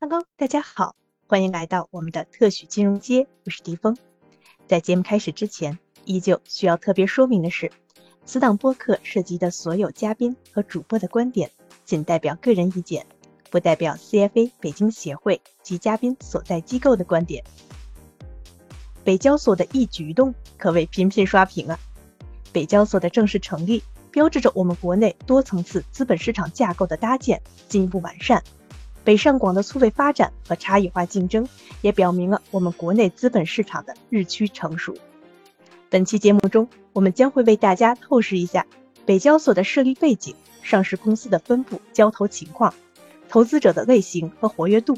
Hello，大家好，欢迎来到我们的特许金融街，我是狄峰。在节目开始之前，依旧需要特别说明的是，此档播客涉及的所有嘉宾和主播的观点，仅代表个人意见，不代表 CFA 北京协会及嘉宾所在机构的观点。北交所的一举一动可谓频频刷屏啊！北交所的正式成立，标志着我们国内多层次资本市场架构的搭建进一步完善。北上广的粗位发展和差异化竞争，也表明了我们国内资本市场的日趋成熟。本期节目中，我们将会为大家透视一下北交所的设立背景、上市公司的分布、交投情况、投资者的类型和活跃度。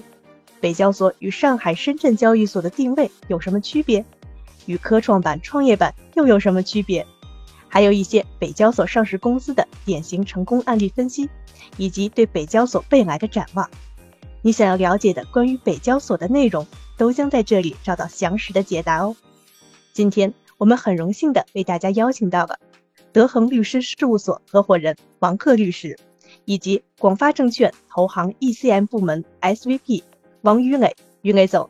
北交所与上海、深圳交易所的定位有什么区别？与科创板、创业板又有什么区别？还有一些北交所上市公司的典型成功案例分析，以及对北交所未来的展望。你想要了解的关于北交所的内容，都将在这里找到详实的解答哦。今天我们很荣幸的为大家邀请到了德恒律师事务所合伙人王克律师，以及广发证券投行 ECM 部门 SVP 王于磊，于磊总，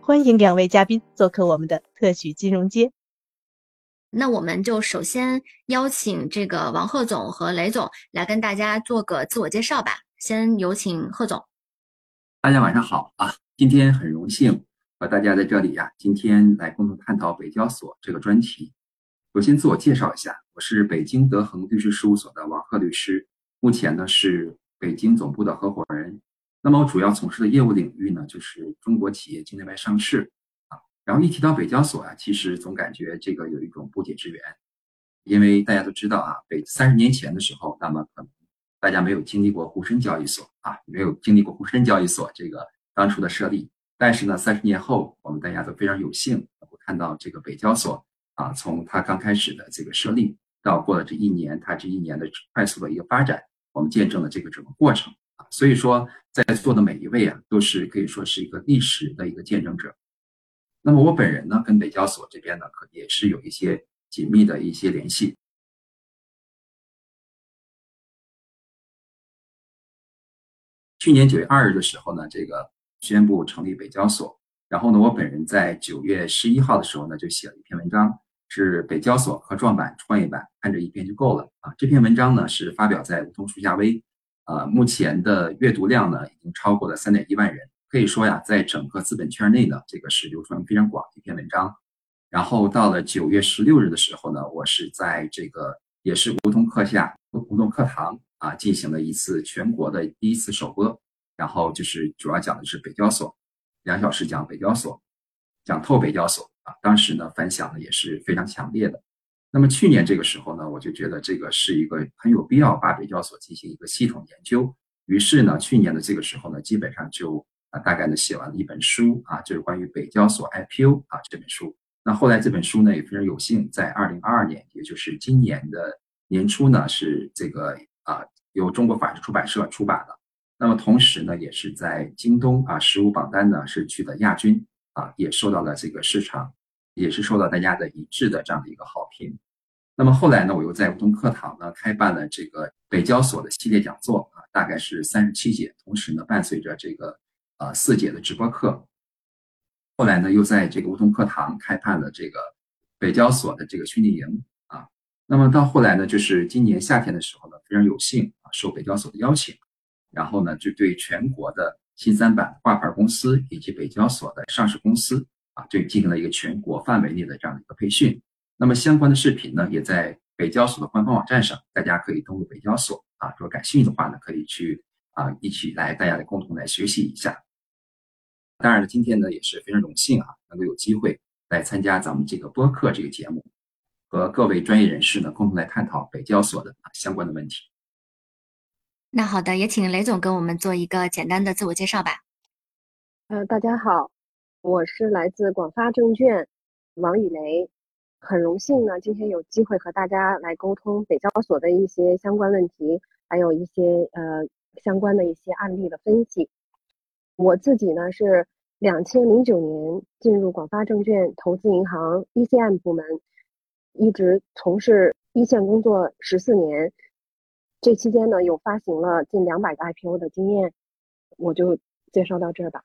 欢迎两位嘉宾做客我们的特许金融街。那我们就首先邀请这个王贺总和雷总来跟大家做个自我介绍吧。先有请贺总。大家晚上好啊！今天很荣幸和大家在这里呀，今天来共同探讨北交所这个专题。首先自我介绍一下，我是北京德恒律师事务所的王贺律师，目前呢是北京总部的合伙人。那么我主要从事的业务领域呢，就是中国企业境内外上市啊。然后一提到北交所啊，其实总感觉这个有一种不解之缘，因为大家都知道啊，北三十年前的时候，那么可能。大家没有经历过沪深交易所啊，没有经历过沪深交易所这个当初的设立，但是呢，三十年后，我们大家都非常有幸能够看到这个北交所啊，从它刚开始的这个设立到过了这一年，它这一年的快速的一个发展，我们见证了这个整个过程啊。所以说，在座的每一位啊，都是可以说是一个历史的一个见证者。那么我本人呢，跟北交所这边呢，可也是有一些紧密的一些联系。去年九月二日的时候呢，这个宣布成立北交所。然后呢，我本人在九月十一号的时候呢，就写了一篇文章，是北交所科创板、创业板，看这一篇就够了啊。这篇文章呢是发表在梧桐树下微，呃，目前的阅读量呢已经超过了三点一万人，可以说呀，在整个资本圈内呢，这个是流传非常广的一篇文章。然后到了九月十六日的时候呢，我是在这个也是梧桐课下梧桐课堂。啊，进行了一次全国的第一次首播，然后就是主要讲的是北交所，两小时讲北交所，讲透北交所啊。当时呢，反响呢也是非常强烈的。那么去年这个时候呢，我就觉得这个是一个很有必要把北交所进行一个系统研究。于是呢，去年的这个时候呢，基本上就啊大概呢写完了一本书啊，就是关于北交所 IPO 啊这本书。那后来这本书呢也非常有幸在二零二二年，也就是今年的年初呢，是这个啊。由中国法制出版社出版的，那么同时呢，也是在京东啊实物榜单呢是取得亚军啊，也受到了这个市场，也是受到大家的一致的这样的一个好评。那么后来呢，我又在梧桐课堂呢开办了这个北交所的系列讲座啊，大概是三十七节，同时呢伴随着这个呃四节的直播课。后来呢，又在这个梧桐课堂开办了这个北交所的这个训练营。那么到后来呢，就是今年夏天的时候呢，非常有幸啊，受北交所的邀请，然后呢，就对全国的新三板挂牌公司以及北交所的上市公司啊，就进行了一个全国范围内的这样的一个培训。那么相关的视频呢，也在北交所的官方网站上，大家可以登录北交所啊，如果感兴趣的话呢，可以去啊一起来，大家来共同来学习一下。当然了，今天呢也是非常荣幸啊，能够有机会来参加咱们这个播客这个节目。和各位专业人士呢，共同来探讨北交所的相关的问题。那好的，也请雷总跟我们做一个简单的自我介绍吧。呃，大家好，我是来自广发证券王以雷，很荣幸呢，今天有机会和大家来沟通北交所的一些相关问题，还有一些呃相关的一些案例的分析。我自己呢是两千零九年进入广发证券投资银行 ECM 部门。一直从事一线工作十四年，这期间呢有发行了近两百个 IPO 的经验，我就介绍到这儿吧。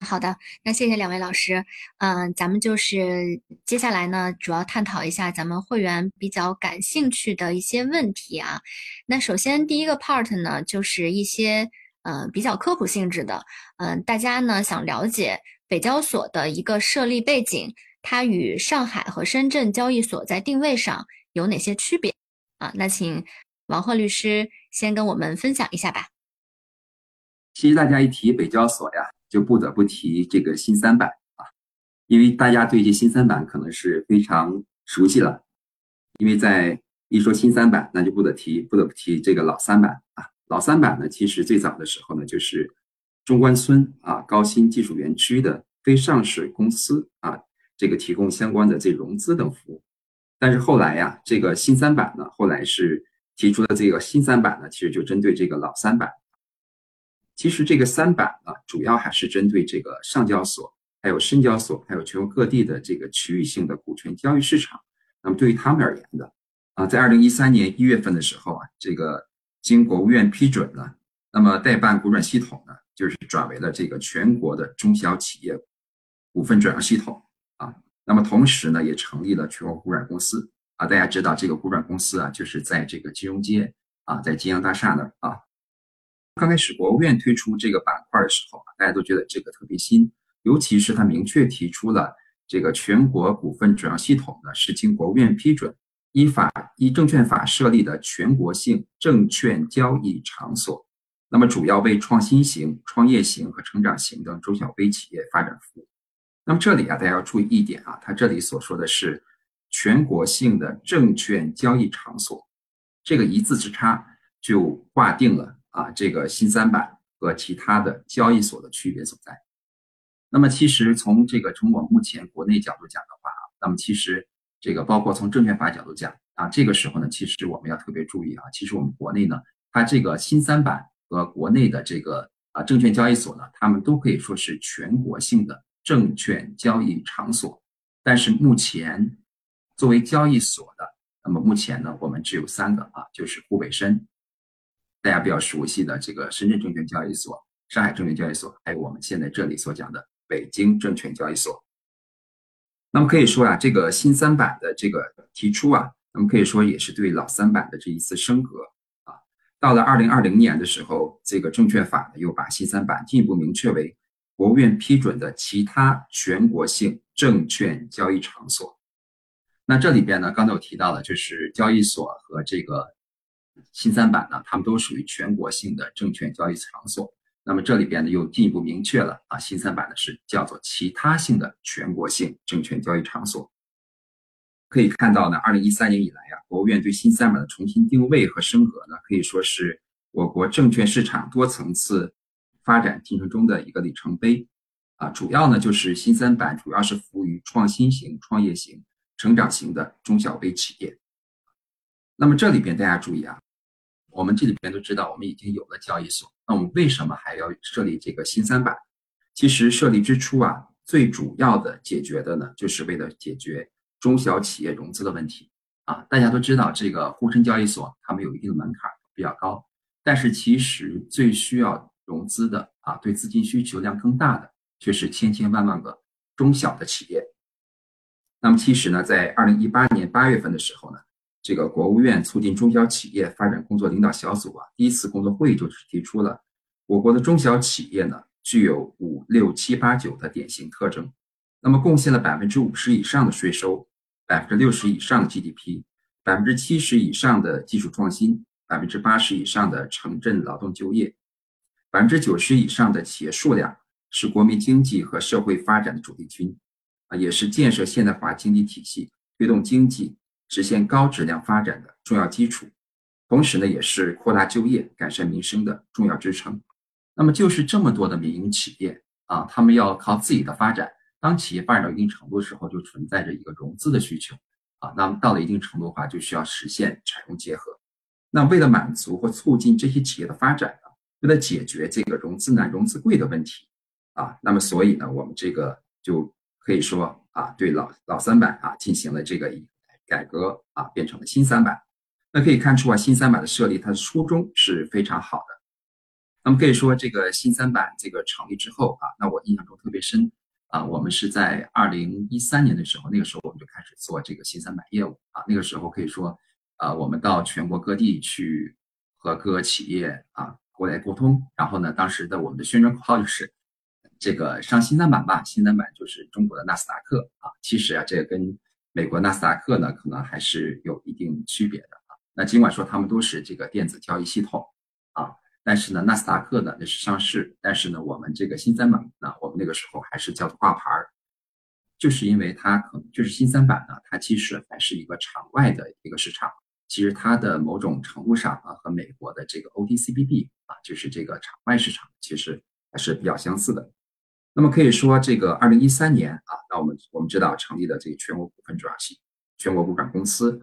好的，那谢谢两位老师。嗯，咱们就是接下来呢，主要探讨一下咱们会员比较感兴趣的一些问题啊。那首先第一个 part 呢，就是一些呃比较科普性质的，嗯，大家呢想了解北交所的一个设立背景，它与上海和深圳交易所在定位上有哪些区别啊？那请王鹤律师先跟我们分享一下吧。其实大家一提北交所呀。就不得不提这个新三板啊，因为大家对这新三板可能是非常熟悉了，因为在一说新三板，那就不得提不得不提这个老三板啊。老三板呢，其实最早的时候呢，就是中关村啊高新技术园区的非上市公司啊，这个提供相关的这融资等服务。但是后来呀，这个新三板呢，后来是提出的这个新三板呢，其实就针对这个老三板。其实这个三板呢，主要还是针对这个上交所、还有深交所、还有全国各地的这个区域性的股权交易市场。那么对于他们而言的啊，在二零一三年一月份的时候啊，这个经国务院批准呢，那么代办股转系统呢，就是转为了这个全国的中小企业股份转让系统。那么同时呢，也成立了全国股转公司啊。大家知道这个股转公司啊，就是在这个金融街啊，在金阳大厦那儿啊。刚开始国务院推出这个板块的时候啊，大家都觉得这个特别新，尤其是他明确提出了这个全国股份转让系统呢是经国务院批准，依法依证券法设立的全国性证券交易场所，那么主要为创新型、创业型和成长型的中小微企业发展服务。那么这里啊，大家要注意一点啊，他这里所说的是全国性的证券交易场所，这个一字之差就划定了。啊，这个新三板和其他的交易所的区别所在。那么，其实从这个从我目前国内角度讲的话啊，那么其实这个包括从证券法角度讲啊，这个时候呢，其实我们要特别注意啊，其实我们国内呢，它这个新三板和国内的这个啊证券交易所呢，他们都可以说是全国性的证券交易场所。但是目前作为交易所的，那么目前呢，我们只有三个啊，就是沪北深。大家比较熟悉的这个深圳证券交易所、上海证券交易所，还有我们现在这里所讲的北京证券交易所。那么可以说啊，这个新三板的这个提出啊，那么可以说也是对老三板的这一次升格啊。到了二零二零年的时候，这个证券法呢又把新三板进一步明确为国务院批准的其他全国性证券交易场所。那这里边呢，刚才我提到的就是交易所和这个。新三板呢，它们都属于全国性的证券交易场所。那么这里边呢，又进一步明确了啊，新三板呢是叫做其他性的全国性证券交易场所。可以看到呢，二零一三年以来呀，国务院对新三板的重新定位和升格呢，可以说是我国证券市场多层次发展进程中的一个里程碑。啊，主要呢就是新三板主要是服务于创新型、创业型、成长型的中小微企业。那么这里边大家注意啊。我们这里边都知道，我们已经有了交易所，那我们为什么还要设立这个新三板？其实设立之初啊，最主要的解决的呢，就是为了解决中小企业融资的问题啊。大家都知道，这个沪深交易所他们有一定的门槛，比较高，但是其实最需要融资的啊，对资金需求量更大的，却是千千万万个中小的企业。那么其实呢，在二零一八年八月份的时候呢。这个国务院促进中小企业发展工作领导小组啊，第一次工作会议就是提出了，我国的中小企业呢，具有五六七八九的典型特征，那么贡献了百分之五十以上的税收，百分之六十以上的 GDP，百分之七十以上的技术创新，百分之八十以上的城镇劳动就业，百分之九十以上的企业数量，是国民经济和社会发展的主力军，啊，也是建设现代化经济体系、推动经济。实现高质量发展的重要基础，同时呢，也是扩大就业、改善民生的重要支撑。那么，就是这么多的民营企业啊，他们要靠自己的发展。当企业发展到一定程度的时候，就存在着一个融资的需求啊。那么，到了一定程度的话，就需要实现产融结合。那为了满足或促进这些企业的发展，为了解决这个融资难、融资贵的问题啊，那么所以呢，我们这个就可以说啊，对老老三板啊进行了这个。改革啊，变成了新三板。那可以看出啊，新三板的设立，它的初衷是非常好的。那么可以说，这个新三板这个成立之后啊，那我印象中特别深啊，我们是在二零一三年的时候，那个时候我们就开始做这个新三板业务啊，那个时候可以说，啊，我们到全国各地去和各个企业啊过来沟通，然后呢，当时的我们的宣传口号就是。这个上新三板吧，新三板就是中国的纳斯达克啊。其实啊，这个跟美国纳斯达克呢，可能还是有一定区别的啊。那尽管说他们都是这个电子交易系统啊，但是呢，纳斯达克呢那是上市，但是呢，我们这个新三板呢，我们那个时候还是叫做挂牌儿，就是因为它可能就是新三板呢，它其实还是一个场外的一个市场，其实它的某种程度上啊，和美国的这个 OTCBB 啊，就是这个场外市场，其实还是比较相似的。那么可以说，这个二零一三年啊，那我们我们知道成立的这个全国股份转系全国股转公司，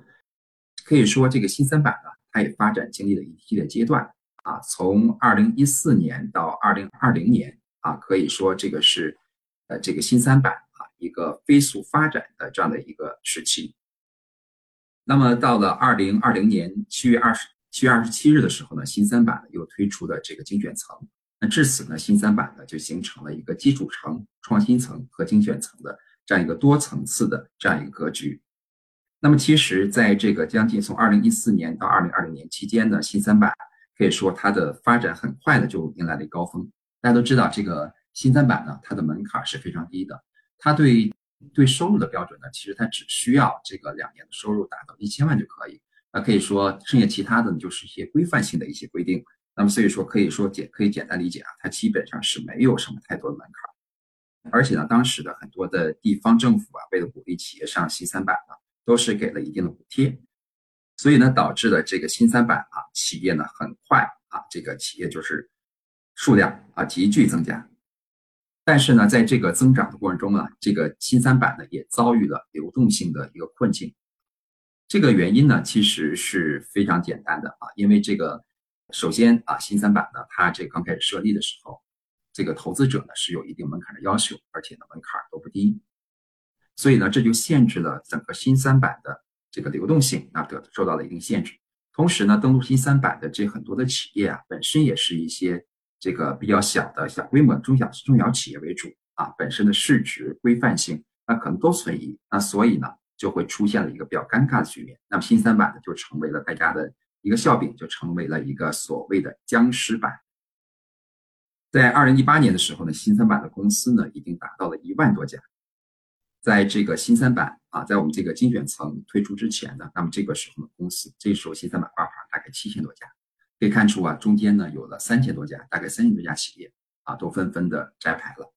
可以说这个新三板呢，它也发展经历了一系列阶段啊，从二零一四年到二零二零年啊，可以说这个是呃这个新三板啊一个飞速发展的这样的一个时期。那么到了二零二零年七月二十七月二十七日的时候呢，新三板又推出了这个精选层。那至此呢，新三板呢就形成了一个基础层、创新层和精选层的这样一个多层次的这样一个格局。那么其实，在这个将近从二零一四年到二零二零年期间呢，新三板可以说它的发展很快的就迎来了高峰。大家都知道，这个新三板呢，它的门槛是非常低的，它对对收入的标准呢，其实它只需要这个两年的收入达到一千万就可以。那可以说，剩下其他的呢，就是一些规范性的一些规定。那么所以说可以说简可以简单理解啊，它基本上是没有什么太多的门槛，而且呢，当时的很多的地方政府啊，为了鼓励企业上新三板呢，都是给了一定的补贴，所以呢，导致了这个新三板啊，企业呢很快啊，这个企业就是数量啊急剧增加，但是呢，在这个增长的过程中呢，这个新三板呢也遭遇了流动性的一个困境，这个原因呢其实是非常简单的啊，因为这个。首先啊，新三板呢，它这刚开始设立的时候，这个投资者呢是有一定门槛的要求，而且呢门槛都不低，所以呢这就限制了整个新三板的这个流动性，那得受到了一定限制。同时呢，登陆新三板的这很多的企业啊，本身也是一些这个比较小的小规模中小中小企业为主啊，本身的市值规范性那可能都存疑，那所以呢就会出现了一个比较尴尬的局面。那么新三板呢就成为了大家的。一个笑柄就成为了一个所谓的僵尸板。在二零一八年的时候呢，新三板的公司呢已经达到了一万多家。在这个新三板啊，在我们这个精选层推出之前呢，那么这个时候呢，公司这时候新三板挂牌大概七千多家，可以看出啊，中间呢有了三千多家，大概三千多家企业啊都纷纷的摘牌了。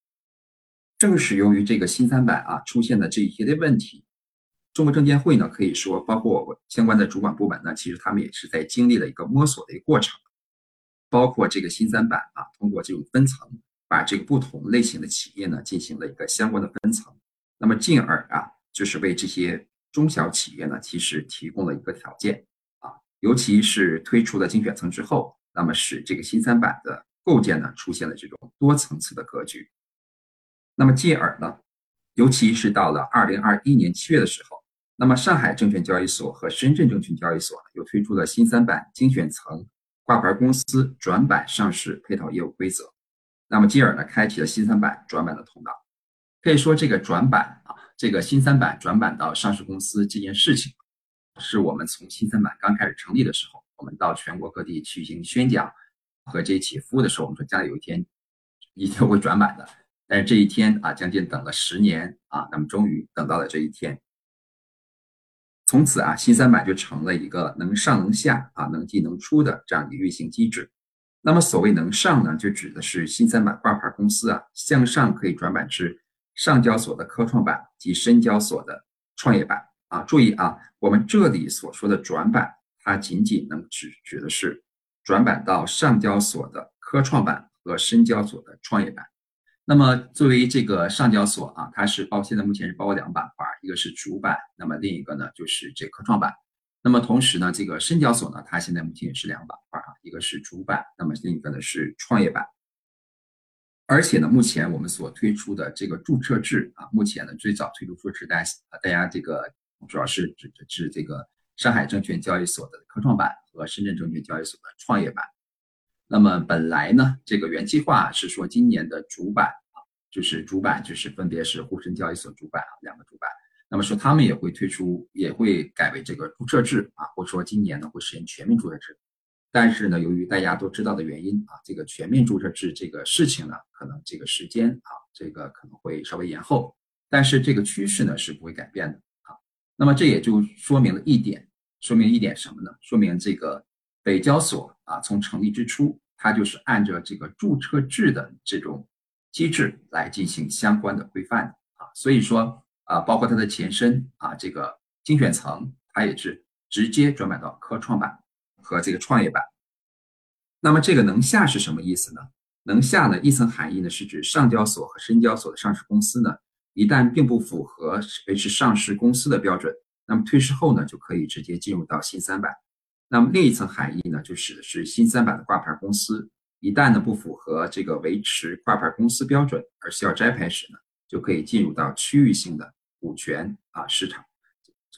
正是由于这个新三板啊出现的这一系列问题。中国证监会呢，可以说包括我相关的主管部门呢，其实他们也是在经历了一个摸索的一个过程，包括这个新三板啊，通过这种分层，把这个不同类型的企业呢进行了一个相关的分层，那么进而啊，就是为这些中小企业呢，其实提供了一个条件啊，尤其是推出了精选层之后，那么使这个新三板的构建呢，出现了这种多层次的格局，那么进而呢，尤其是到了二零二一年七月的时候。那么，上海证券交易所和深圳证券交易所，又推出了新三板精选层挂牌公司转板上市配套业务规则。那么，进而呢，开启了新三板转板的通道。可以说，这个转板啊，这个新三板转板到上市公司这件事情，是我们从新三板刚开始成立的时候，我们到全国各地去进行宣讲和这起服务的时候，我们说将来有一天一定会转板的。但是这一天啊，将近等了十年啊，那么终于等到了这一天。从此啊，新三板就成了一个能上能下啊，能进能出的这样一个运行机制。那么所谓能上呢，就指的是新三板挂牌公司啊，向上可以转板至上交所的科创板及深交所的创业板啊。注意啊，我们这里所说的转板，它仅仅能指指的是转板到上交所的科创板和深交所的创业板。那么作为这个上交所啊，它是包现在目前是包括两个板块，一个是主板，那么另一个呢就是这科创板。那么同时呢，这个深交所呢，它现在目前也是两个板块啊，一个是主板，那么另一个呢是创业板。而且呢，目前我们所推出的这个注册制啊，目前呢最早推出注册制，大家大家这个主要是指的是这个上海证券交易所的科创板和深圳证券交易所的创业板。那么本来呢，这个原计划是说今年的主板啊，就是主板就是分别是沪深交易所主板啊，两个主板。那么说他们也会推出，也会改为这个注册制啊，或者说今年呢会实现全面注册制。但是呢，由于大家都知道的原因啊，这个全面注册制这个事情呢，可能这个时间啊，这个可能会稍微延后。但是这个趋势呢是不会改变的啊。那么这也就说明了一点，说明一点什么呢？说明这个北交所啊，从成立之初，它就是按照这个注册制的这种机制来进行相关的规范的啊。所以说啊，包括它的前身啊，这个精选层，它也是直接转板到科创板。和这个创业板，那么这个能下是什么意思呢？能下呢，一层含义呢是指上交所和深交所的上市公司呢，一旦并不符合维持上市公司的标准，那么退市后呢，就可以直接进入到新三板。那么另一层含义呢，就指的是新三板的挂牌公司，一旦呢不符合这个维持挂牌公司标准而需要摘牌时呢，就可以进入到区域性的股权啊市场。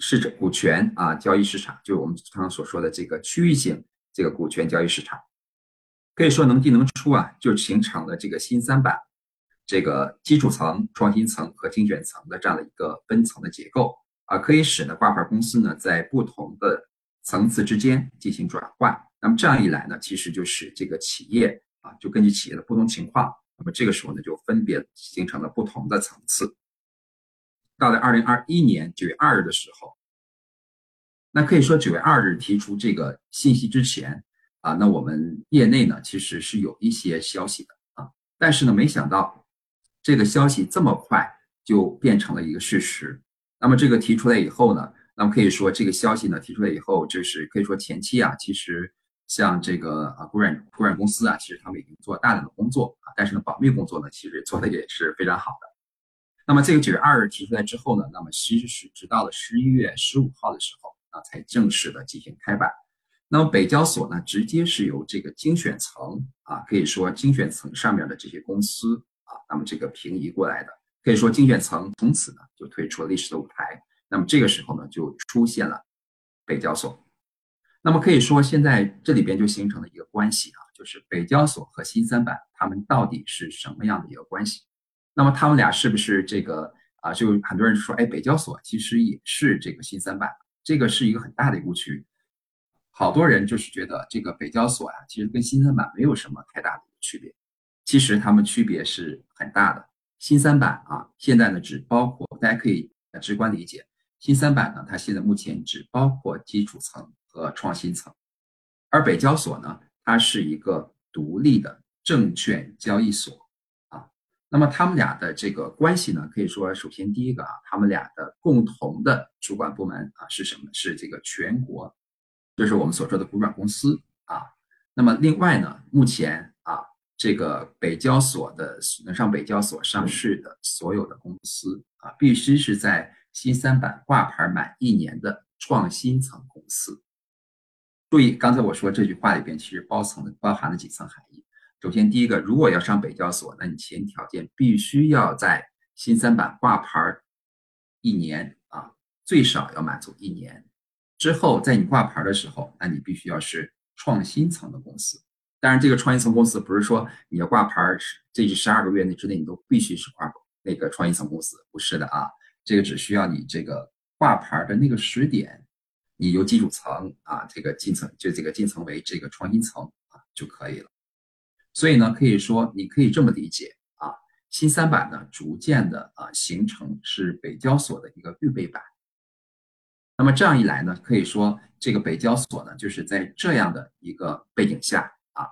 市场股权啊交易市场，就是我们常常所说的这个区域性这个股权交易市场，可以说能进能出啊，就形成了这个新三板，这个基础层、创新层和精选层的这样的一个分层的结构啊，可以使呢挂牌公司呢在不同的层次之间进行转换。那么这样一来呢，其实就是这个企业啊，就根据企业的不同情况，那么这个时候呢就分别形成了不同的层次。到了二零二一年九月二日的时候，那可以说九月二日提出这个信息之前啊，那我们业内呢其实是有一些消息的啊，但是呢没想到这个消息这么快就变成了一个事实。那么这个提出来以后呢，那么可以说这个消息呢提出来以后，就是可以说前期啊，其实像这个啊股软股软公司啊，其实他们已经做大量的工作啊，但是呢保密工作呢其实做的也是非常好的。那么这个九月二日提出来之后呢，那么其实是直到了十一月十五号的时候啊，才正式的进行开板。那么北交所呢，直接是由这个精选层啊，可以说精选层上面的这些公司啊，那么这个平移过来的，可以说精选层从此呢就退出了历史的舞台。那么这个时候呢，就出现了北交所。那么可以说现在这里边就形成了一个关系啊，就是北交所和新三板他们到底是什么样的一个关系？那么他们俩是不是这个啊？就很多人说，哎，北交所其实也是这个新三板，这个是一个很大的误区。好多人就是觉得这个北交所呀，其实跟新三板没有什么太大的区别。其实它们区别是很大的。新三板啊，现在呢只包括大家可以直观理解，新三板呢，它现在目前只包括基础层和创新层，而北交所呢，它是一个独立的证券交易所啊。那么他们俩的这个关系呢，可以说，首先第一个啊，他们俩的共同的主管部门啊是什么？是这个全国，就是我们所说的股转公司啊。那么另外呢，目前啊，这个北交所的能上北交所上市的所有的公司啊，必须是在新三板挂牌满一年的创新层公司。注意，刚才我说这句话里边其实包层包含了几层含义。首先，第一个，如果要上北交所，那你前条件必须要在新三板挂牌一年啊，最少要满足一年。之后，在你挂牌的时候，那你必须要是创新层的公司。当然，这个创新层公司不是说你要挂牌这十二个月内之内你都必须是挂那个创新层公司，不是的啊。这个只需要你这个挂牌的那个时点，你由基础层啊这个进层就这个进层为这个创新层啊就可以了。所以呢，可以说你可以这么理解啊，新三板呢逐渐的啊形成是北交所的一个预备版。那么这样一来呢，可以说这个北交所呢就是在这样的一个背景下啊，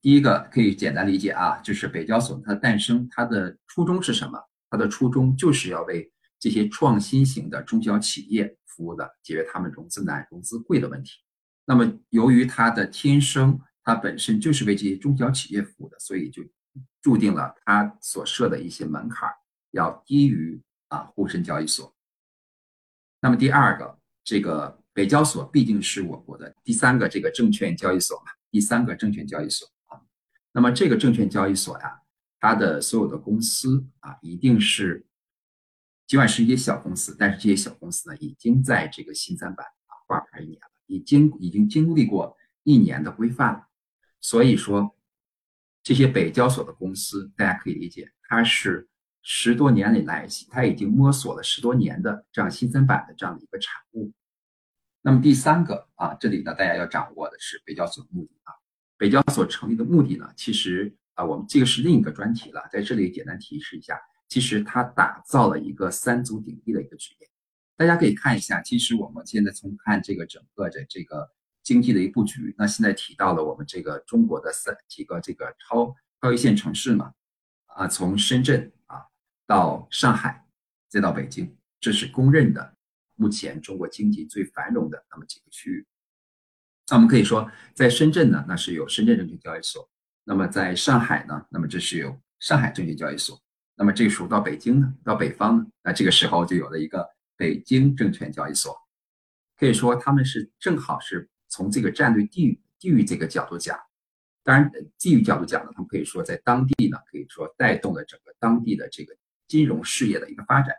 第一个可以简单理解啊，就是北交所它的诞生，它的初衷是什么？它的初衷就是要为这些创新型的中小企业服务的，解决他们融资难、融资贵的问题。那么由于它的天生它本身就是为这些中小企业服务的，所以就注定了它所设的一些门槛要低于啊沪深交易所。那么第二个，这个北交所毕竟是我国的第三个这个证券交易所嘛，第三个证券交易所啊。那么这个证券交易所呀，它的所有的公司啊，一定是尽管是一些小公司，但是这些小公司呢，已经在这个新三板啊挂牌一年了，已经已经经历过一年的规范了。所以说，这些北交所的公司，大家可以理解，它是十多年以来，它已经摸索了十多年的这样新三板的这样的一个产物。那么第三个啊，这里呢，大家要掌握的是北交所的目的啊。北交所成立的目的呢，其实啊，我们这个是另一个专题了，在这里简单提示一下，其实它打造了一个三足鼎立的一个局面。大家可以看一下，其实我们现在从看这个整个的这个经济的一个布局，那现在提到了我们这个中国的三几个这个超超一线城市嘛，啊，从深圳啊到上海再到北京，这是公认的。目前中国经济最繁荣的那么几个区域，那我们可以说，在深圳呢，那是有深圳证券交易所；那么在上海呢，那么这是有上海证券交易所；那么这时候到北京呢，到北方呢，那这个时候就有了一个北京证券交易所。可以说，他们是正好是从这个战略地域地域这个角度讲，当然地域角度讲呢，他们可以说在当地呢，可以说带动了整个当地的这个金融事业的一个发展。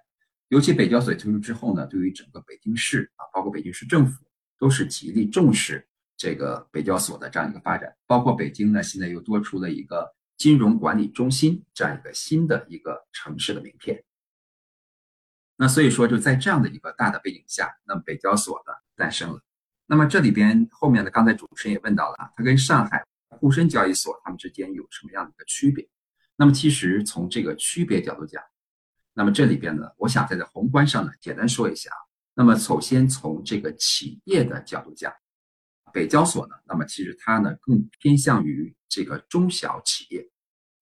尤其北交所推出之后呢，对于整个北京市啊，包括北京市政府，都是极力重视这个北交所的这样一个发展。包括北京呢，现在又多出了一个金融管理中心这样一个新的一个城市的名片。那所以说，就在这样的一个大的背景下，那么北交所呢诞生了。那么这里边后面呢，刚才主持人也问到了，它跟上海沪深交易所它们之间有什么样的一个区别？那么其实从这个区别角度讲，那么这里边呢，我想在这宏观上呢，简单说一下。那么首先从这个企业的角度讲，北交所呢，那么其实它呢更偏向于这个中小企业。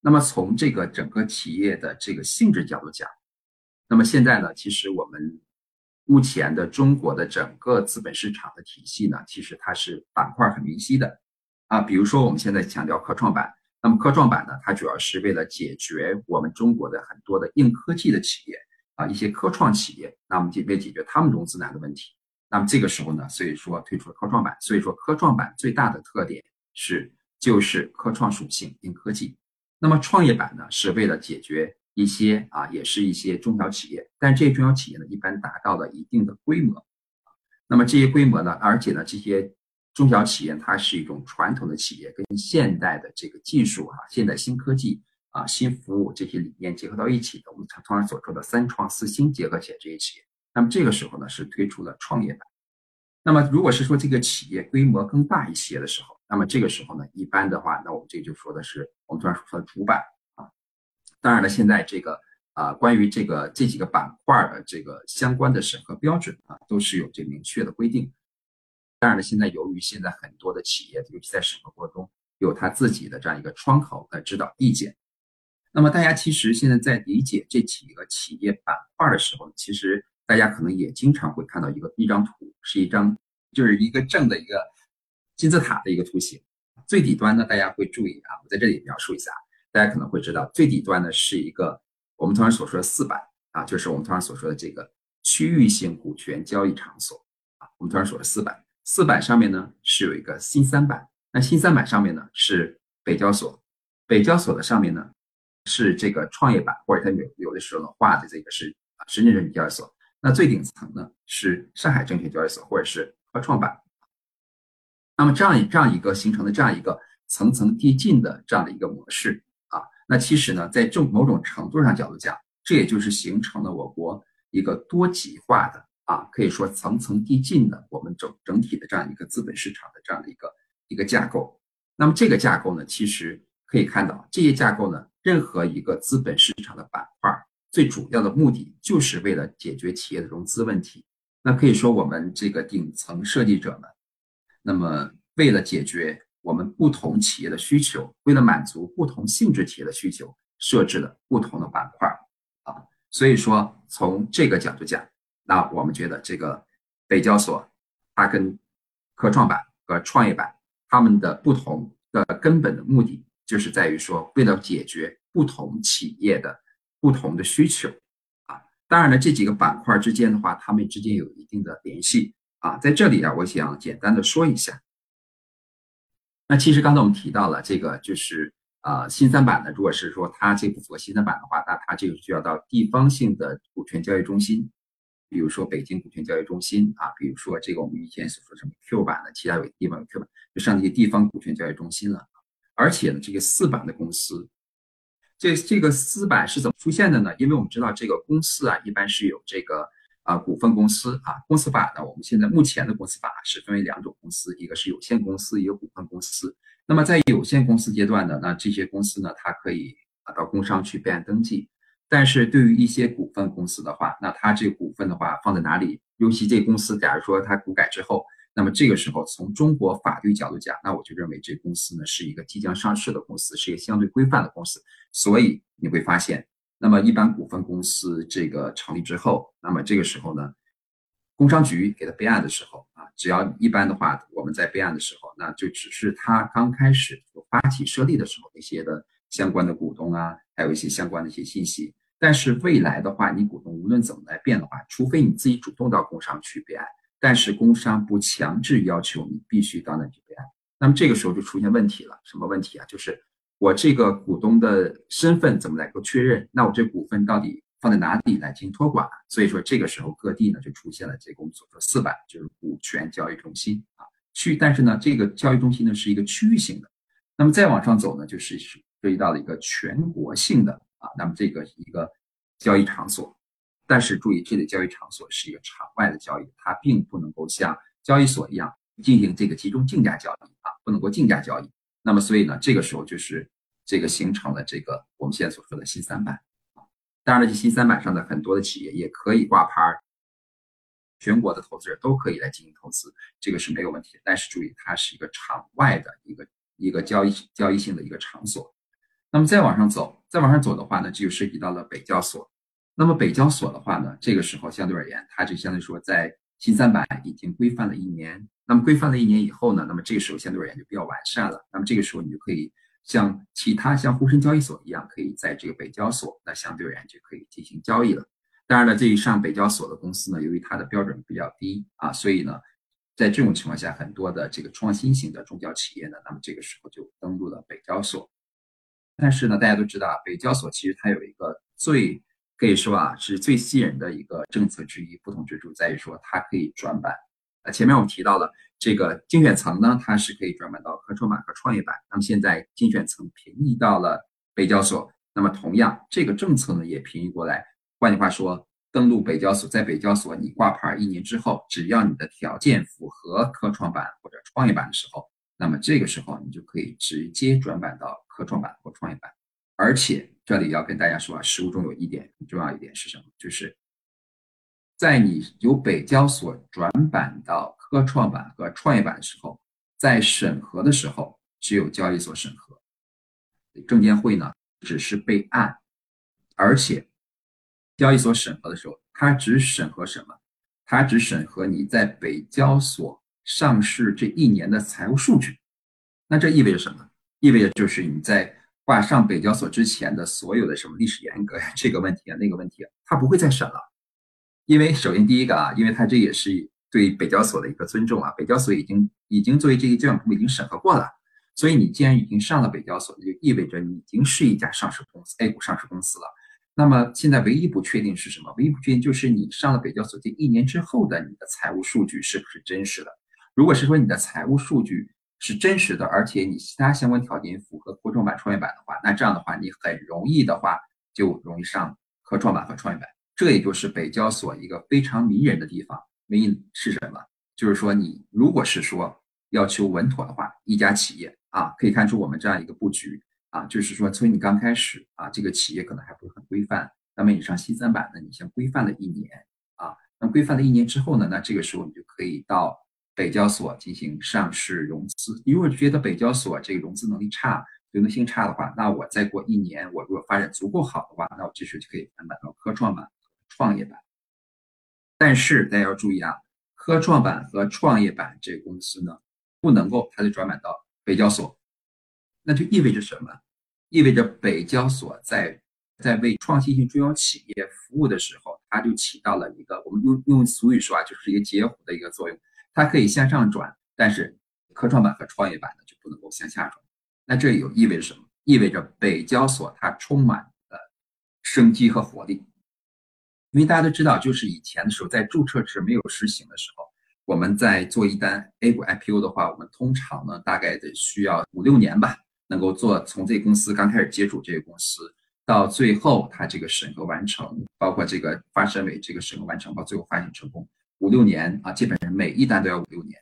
那么从这个整个企业的这个性质角度讲，那么现在呢，其实我们目前的中国的整个资本市场的体系呢，其实它是板块很明晰的啊。比如说我们现在强调科创板。那么科创板呢，它主要是为了解决我们中国的很多的硬科技的企业啊，一些科创企业，那我们解为解决他们融资难的问题。那么这个时候呢，所以说推出了科创板。所以说科创板最大的特点是就是科创属性跟科技。那么创业板呢，是为了解决一些啊，也是一些中小企业，但这些中小企业呢，一般达到了一定的规模。那么这些规模呢，而且呢，这些。中小企业它是一种传统的企业，跟现代的这个技术啊、现代新科技啊、新服务这些理念结合到一起的，我们通常所说的三创四新结合起来这些企业。那么这个时候呢，是推出了创业板。那么如果是说这个企业规模更大一些的时候，那么这个时候呢，一般的话，那我们这就说的是我们通常说的主板啊。当然了，现在这个啊，关于这个这几个板块的这个相关的审核标准啊，都是有这明确的规定。当然了，现在由于现在很多的企业，尤其在审核过程中有他自己的这样一个窗口来指导意见。那么大家其实现在在理解这几个企业板块的时候，其实大家可能也经常会看到一个一张图，是一张就是一个正的一个金字塔的一个图形。最底端呢，大家会注意啊，我在这里描述一下，大家可能会知道，最底端呢是一个我们通常所说的四板啊，就是我们通常所说的这个区域性股权交易场所啊，我们通常所说的四板。四板上面呢是有一个新三板，那新三板上面呢是北交所，北交所的上面呢是这个创业板，或者它有有的时候呢画的这个是深圳证券交易所，那最顶层呢是上海证券交易所或者是科创板。那么这样这样一个形成的这样一个层层递进的这样的一个模式啊，那其实呢在正某种程度上角度讲，这也就是形成了我国一个多极化的。啊，可以说层层递进的，我们整整体的这样一个资本市场的这样的一个一个架构。那么这个架构呢，其实可以看到，这些架构呢，任何一个资本市场的板块，最主要的目的就是为了解决企业的融资问题。那可以说，我们这个顶层设计者们，那么为了解决我们不同企业的需求，为了满足不同性质企业的需求，设置了不同的板块啊。所以说，从这个角度讲。那我们觉得这个北交所，它跟科创板和创业板，它们的不同的根本的目的，就是在于说，为了解决不同企业的不同的需求啊。当然了，这几个板块之间的话，它们之间有一定的联系啊。在这里啊，我想简单的说一下。那其实刚才我们提到了这个，就是啊，新三板呢，如果是说它这不符合新三板的话，那它就需要到地方性的股权交易中心。比如说北京股权交易中心啊，比如说这个我们以前所说什么 Q 版的，其他有地方有 Q 版，就上那些地方股权交易中心了。而且呢，这个四板的公司，这这个四板是怎么出现的呢？因为我们知道这个公司啊，一般是有这个啊股份公司啊，公司法呢，我们现在目前的公司法是分为两种公司，一个是有限公司，一个股份公司。那么在有限公司阶段呢，那这些公司呢，它可以啊到工商去备案登记。但是对于一些股份公司的话，那它这股份的话放在哪里？尤其这公司，假如说它股改之后，那么这个时候从中国法律角度讲，那我就认为这公司呢是一个即将上市的公司，是一个相对规范的公司。所以你会发现，那么一般股份公司这个成立之后，那么这个时候呢，工商局给他备案的时候啊，只要一般的话，我们在备案的时候，那就只是他刚开始发起设立的时候那些的。相关的股东啊，还有一些相关的一些信息。但是未来的话，你股东无论怎么来变的话，除非你自己主动到工商去备案，但是工商不强制要求你必须到那去备案。那么这个时候就出现问题了，什么问题啊？就是我这个股东的身份怎么来够确认？那我这股份到底放在哪里来进行托管？所以说这个时候各地呢就出现了这个我们所说四板，就是股权交易中心啊区。但是呢，这个交易中心呢是一个区域性的。那么再往上走呢，就是是。涉及到了一个全国性的啊，那么这个一个交易场所，但是注意，这个交易场所是一个场外的交易，它并不能够像交易所一样进行这个集中竞价交易啊，不能够竞价交易。那么所以呢，这个时候就是这个形成了这个我们现在所说的新三板。当然了，这新三板上的很多的企业也可以挂牌，全国的投资者都可以来进行投资，这个是没有问题。但是注意，它是一个场外的一个一个交易交易性的一个场所。那么再往上走，再往上走的话呢，就涉及到了北交所。那么北交所的话呢，这个时候相对而言，它就相对说在新三板已经规范了一年。那么规范了一年以后呢，那么这个时候相对而言就比较完善了。那么这个时候你就可以像其他像沪深交易所一样，可以在这个北交所，那相对而言就可以进行交易了。当然了，这一上北交所的公司呢，由于它的标准比较低啊，所以呢，在这种情况下，很多的这个创新型的中小企业呢，那么这个时候就登陆了北交所。但是呢，大家都知道啊，北交所其实它有一个最可以说啊是最吸引人的一个政策之一，不同之处在于说它可以转板。啊，前面我们提到了这个精选层呢，它是可以转板到科创板和创业板。那么现在精选层平移到了北交所，那么同样这个政策呢也平移过来。换句话说，登录北交所，在北交所你挂牌一年之后，只要你的条件符合科创板或者创业板的时候，那么这个时候你就可以直接转板到。科创板或创业板，而且这里要跟大家说啊，实务中有一点很重要一点是什么？就是在你由北交所转板到科创板和创业板的时候，在审核的时候只有交易所审核，证监会呢只是备案，而且交易所审核的时候，它只审核什么？它只审核你在北交所上市这一年的财务数据。那这意味着什么？意味着就是你在挂上北交所之前的所有的什么历史严格呀这个问题啊那个问题，它不会再审了，因为首先第一个啊，因为它这也是对北交所的一个尊重啊，北交所已经已经作为这个监管部门已经审核过了，所以你既然已经上了北交所，就意味着你已经是一家上市公司 A 股上市公司了。那么现在唯一不确定是什么？唯一不确定就是你上了北交所这一年之后的你的财务数据是不是真实的？如果是说你的财务数据，是真实的，而且你其他相关条件符合科创板、创业板的话，那这样的话你很容易的话就容易上科创板和创业板。这也就是北交所一个非常迷人的地方。迷因是什么？就是说你如果是说要求稳妥的话，一家企业啊，可以看出我们这样一个布局啊，就是说从你刚开始啊，这个企业可能还不是很规范，那么你上新三板呢，你先规范了一年啊，那规范了一年之后呢，那这个时候你就可以到。北交所进行上市融资，你如果觉得北交所这个融资能力差、流动性差的话，那我再过一年，我如果发展足够好的话，那我这时就可以转板到科创板、创业板。但是大家要注意啊，科创板和创业板这个公司呢，不能够它就转板到北交所，那就意味着什么？意味着北交所在在为创新型中小企业服务的时候，它就起到了一个我们用用俗语说啊，就是一个截胡的一个作用。它可以向上转，但是科创板和创业板呢就不能够向下转。那这有意味着什么？意味着北交所它充满了生机和活力。因为大家都知道，就是以前的时候，在注册制没有实行的时候，我们在做一单 A 股 IPO 的话，我们通常呢大概得需要五六年吧，能够做从这公司刚开始接触这个公司，到最后它这个审核完成，包括这个发审委这个审核完成，到最后发行成功，五六年啊，基本上每一单都要五六年。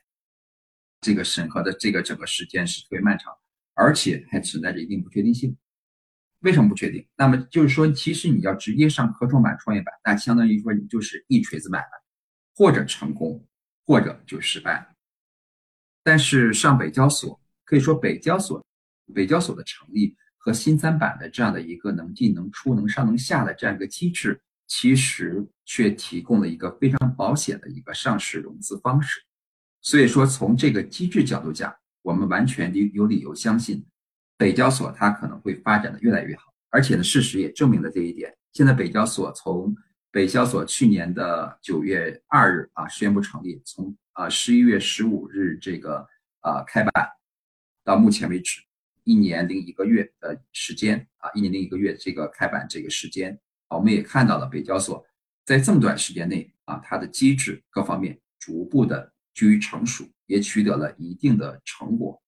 这个审核的这个整个时间是特别漫长，而且还存在着一定不确定性。为什么不确定？那么就是说，其实你要直接上科创板、创业板，那相当于说你就是一锤子买卖，或者成功，或者就失败。但是上北交所，可以说北交所，北交所的成立和新三板的这样的一个能进能出、能上能下的这样一个机制，其实却提供了一个非常保险的一个上市融资方式。所以说，从这个机制角度讲，我们完全有理由相信，北交所它可能会发展的越来越好。而且呢，事实也证明了这一点。现在北交所从北交所去年的九月二日啊宣布成立，从啊十一月十五日这个啊开板到目前为止一年零一个月的时间啊，一年零一个月这个开板这个时间，我们也看到了北交所在这么短时间内啊，它的机制各方面逐步的。趋于成熟，也取得了一定的成果。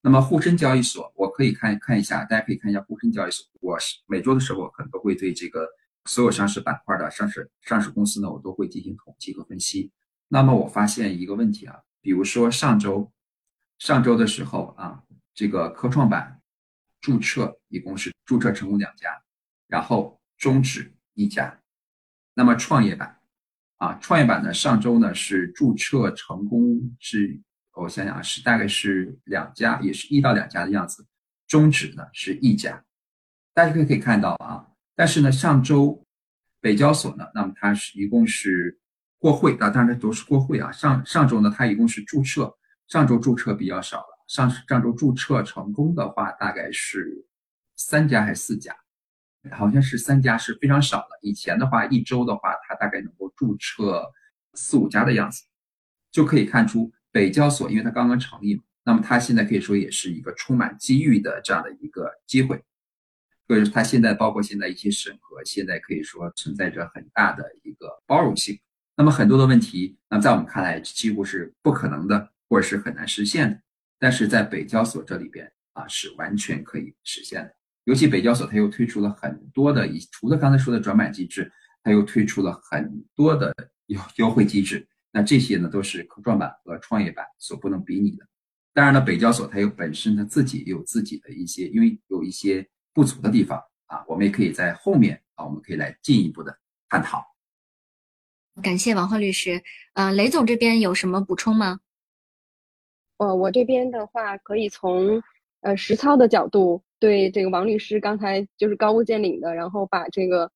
那么沪深交易所，我可以看看一下，大家可以看一下沪深交易所。我是每周的时候，可能都会对这个所有上市板块的上市上市公司呢，我都会进行统计和分析。那么我发现一个问题啊，比如说上周上周的时候啊，这个科创板注册一共是注册成功两家，然后终止一家。那么创业板。啊，创业板呢，上周呢是注册成功是，我想想啊，是大概是两家，也是一到两家的样子。终止呢是一家，大家可以可以看到啊。但是呢，上周北交所呢，那么它是一共是过会啊，当然都是过会啊。上上周呢，它一共是注册，上周注册比较少了，上上周注册成功的话，大概是三家还是四家？好像是三家是非常少的。以前的话，一周的话，它大概能够注册四五家的样子，就可以看出北交所，因为它刚刚成立嘛，那么它现在可以说也是一个充满机遇的这样的一个机会。所以它现在包括现在一些审核，现在可以说存在着很大的一个包容性。那么很多的问题，那在我们看来几乎是不可能的，或者是很难实现的，但是在北交所这里边啊，是完全可以实现的。尤其北交所，它又推出了很多的，除了刚才说的转板机制，它又推出了很多的优优惠机制。那这些呢，都是科创板和创业板所不能比拟的。当然了，北交所它有本身它自己有自己的一些，因为有一些不足的地方啊，我们也可以在后面啊，我们可以来进一步的探讨。感谢王鹤律师。呃，雷总这边有什么补充吗？呃，我这边的话，可以从呃实操的角度。对这个王律师刚才就是高屋建瓴的，然后把这个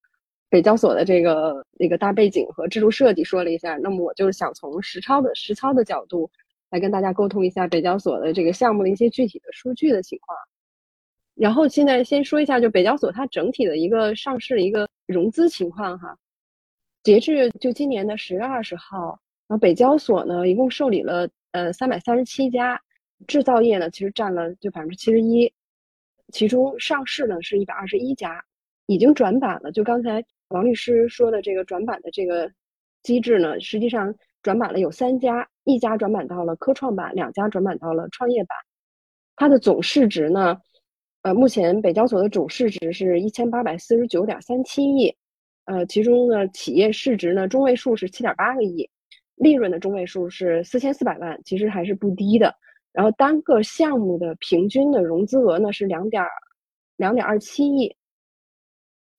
北交所的这个那个大背景和制度设计说了一下。那么我就是想从实操的实操的角度来跟大家沟通一下北交所的这个项目的一些具体的数据的情况。然后现在先说一下，就北交所它整体的一个上市的一个融资情况哈。截至就今年的十月二十号，然后北交所呢一共受理了呃三百三十七家，制造业呢其实占了就百分之七十一。其中上市呢是一百二十一家，已经转板了。就刚才王律师说的这个转板的这个机制呢，实际上转板了有三家，一家转板到了科创板，两家转板到了创业板。它的总市值呢，呃，目前北交所的总市值是一千八百四十九点三七亿，呃，其中呢企业市值呢中位数是七点八个亿，利润的中位数是四千四百万，其实还是不低的。然后单个项目的平均的融资额呢是两点两点二七亿。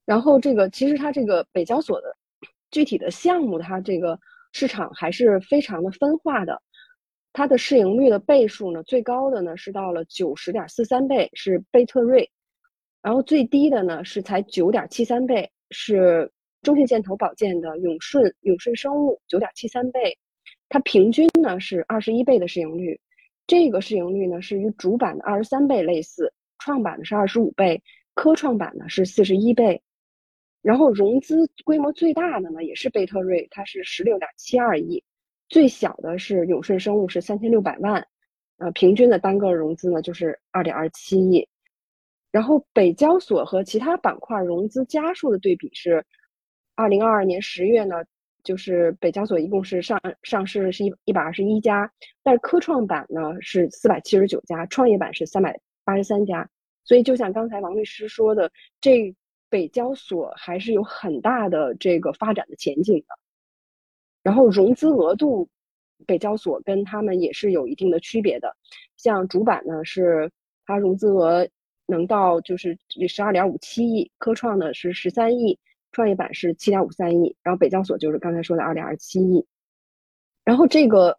然后这个其实它这个北交所的具体的项目，它这个市场还是非常的分化的。它的市盈率的倍数呢，最高的呢是到了九十点四三倍，是贝特瑞。然后最低的呢是才九点七三倍，是中信建投保荐的永顺永顺生物九点七三倍。它平均呢是二十一倍的市盈率。这个市盈率呢是与主板的二十三倍类似，创板的是二十五倍，科创板呢是四十一倍。然后融资规模最大的呢也是贝特瑞，它是十六点七二亿，最小的是永顺生物是三千六百万，呃，平均的单个融资呢就是二点二七亿。然后北交所和其他板块融资家数的对比是，二零二二年十月呢。就是北交所一共是上上市是一一百二十一家，但是科创板呢是四百七十九家，创业板是三百八十三家。所以就像刚才王律师说的，这北交所还是有很大的这个发展的前景的。然后融资额度，北交所跟他们也是有一定的区别的。像主板呢，是它融资额能到就是十二点五七亿，科创呢是十三亿，创业板是七点五三亿，然后北交所就是刚才说的二点二七亿。然后这个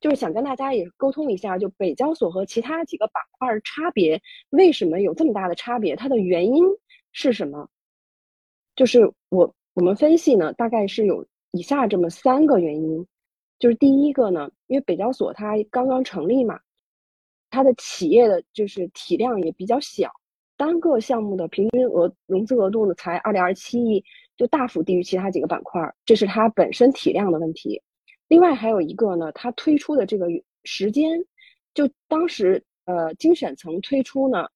就是想跟大家也沟通一下，就北交所和其他几个板块差别，为什么有这么大的差别？它的原因是什么？就是我我们分析呢，大概是有。以下这么三个原因，就是第一个呢，因为北交所它刚刚成立嘛，它的企业的就是体量也比较小，单个项目的平均额融资额度呢才二点二七亿，就大幅低于其他几个板块，这是它本身体量的问题。另外还有一个呢，它推出的这个时间，就当时呃精选层推出呢，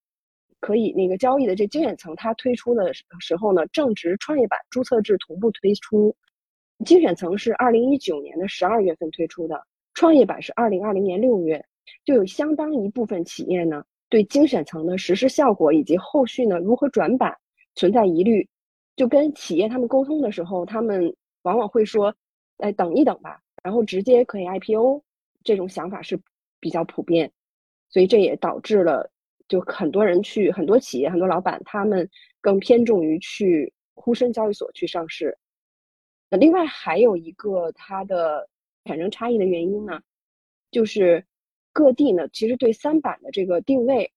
可以那个交易的这精选层它推出的时候呢，正值创业板注册制同步推出。精选层是二零一九年的十二月份推出的，创业板是二零二零年六月，就有相当一部分企业呢对精选层的实施效果以及后续呢如何转板存在疑虑，就跟企业他们沟通的时候，他们往往会说，哎，等一等吧，然后直接可以 IPO，这种想法是比较普遍，所以这也导致了就很多人去很多企业很多老板他们更偏重于去沪深交易所去上市。那另外还有一个它的产生差异的原因呢，就是各地呢其实对三板的这个定位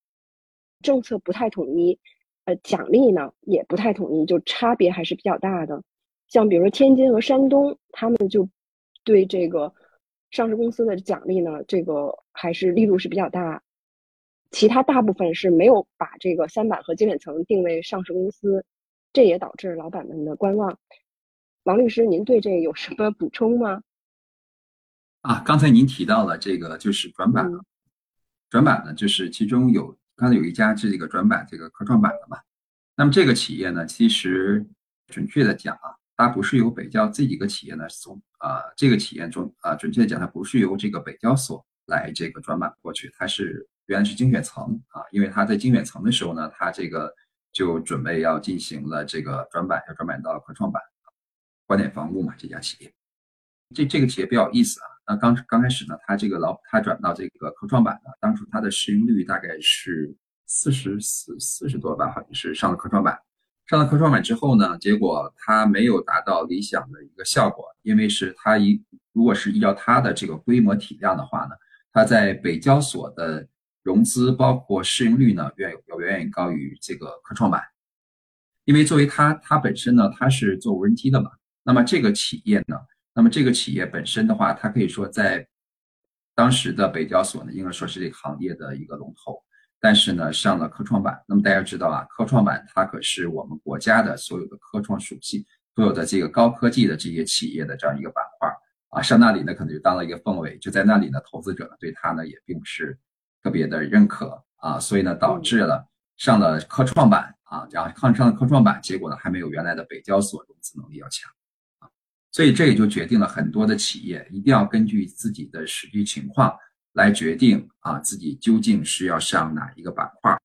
政策不太统一，呃，奖励呢也不太统一，就差别还是比较大的。像比如说天津和山东，他们就对这个上市公司的奖励呢，这个还是力度是比较大。其他大部分是没有把这个三板和精选层定位上市公司，这也导致老板们的观望。王律师，您对这有什么补充吗？啊，刚才您提到了这个就是转板，转板呢，就是其中有刚才有一家是这个转板这个科创板的嘛。那么这个企业呢，其实准确的讲啊，它不是由北交这几个企业呢从啊这个企业中啊准确的讲，它不是由这个北交所来这个转板过去，它是原来是精选层啊，因为它在精选层的时候呢，它这个就准备要进行了这个转板，要转板到科创板。观点防务嘛，这家企业，这这个企业比较有意思啊。那刚刚开始呢，他这个老他转到这个科创板呢，当初它的市盈率大概是四十四四十多吧，好像是上了科创板。上了科创板之后呢，结果它没有达到理想的一个效果，因为是它一如果是依照它的这个规模体量的话呢，它在北交所的融资包括市盈率呢，远要远远高于这个科创板。因为作为它它本身呢，它是做无人机的嘛。那么这个企业呢？那么这个企业本身的话，它可以说在当时的北交所呢，应该说是这个行业的一个龙头。但是呢，上了科创板。那么大家知道啊，科创板它可是我们国家的所有的科创属性、所有的这个高科技的这些企业的这样一个板块啊。上那里呢，可能就当了一个凤尾，就在那里呢，投资者呢对它呢也并不是特别的认可啊。所以呢，导致了上了科创板啊，然后上了科创板，结果呢还没有原来的北交所融资能力要强。所以这也就决定了很多的企业一定要根据自己的实际情况来决定啊，自己究竟是要上哪一个板块。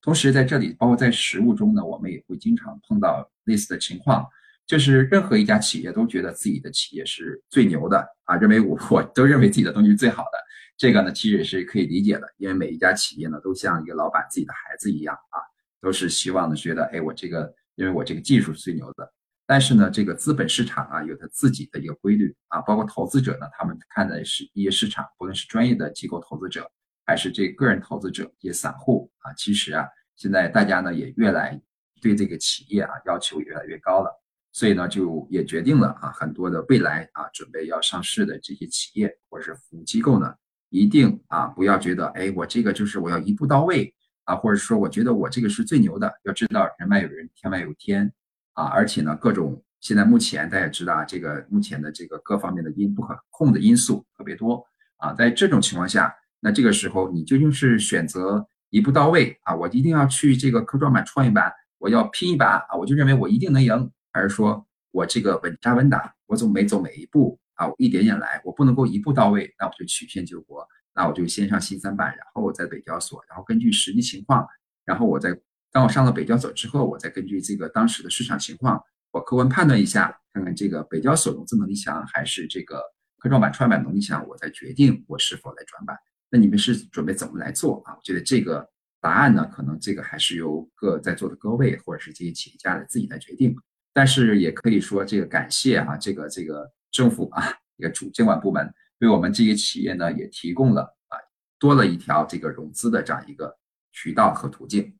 同时，在这里，包括在实务中呢，我们也会经常碰到类似的情况，就是任何一家企业都觉得自己的企业是最牛的啊，认为我我都认为自己的东西是最好的。这个呢，其实也是可以理解的，因为每一家企业呢，都像一个老板自己的孩子一样啊，都是希望呢，觉得哎，我这个因为我这个技术是最牛的。但是呢，这个资本市场啊，有它自己的一个规律啊，包括投资者呢，他们看的是一些市场，不论是专业的机构投资者，还是这个个人投资者，一些散户啊，其实啊，现在大家呢也越来对这个企业啊要求越来越高了，所以呢，就也决定了啊，很多的未来啊准备要上市的这些企业或者是服务机构呢，一定啊不要觉得哎，我这个就是我要一步到位啊，或者说我觉得我这个是最牛的，要知道人外有人，天外有天。啊，而且呢，各种现在目前大家知道啊，这个目前的这个各方面的因不可控的因素特别多啊，在这种情况下，那这个时候你究竟是选择一步到位啊，我一定要去这个科创板、创业板，我要拼一把啊，我就认为我一定能赢，还是说我这个稳扎稳打，我走每走每一步啊，我一点点来，我不能够一步到位，那我就曲线救国，那我就先上新三板，然后我在北交所，然后根据实际情况，然后我再当我上了北交所之后，我再根据这个当时的市场情况，我客观判断一下，看看这个北交所融资能力强还是这个科创板创业板能力强，我再决定我是否来转板。那你们是准备怎么来做啊？我觉得这个答案呢，可能这个还是由各在座的各位或者是这些企业家来自己来决定。但是也可以说，这个感谢啊，这个这个政府啊，一个主监管部门为我们这些企业呢，也提供了啊，多了一条这个融资的这样一个渠道和途径。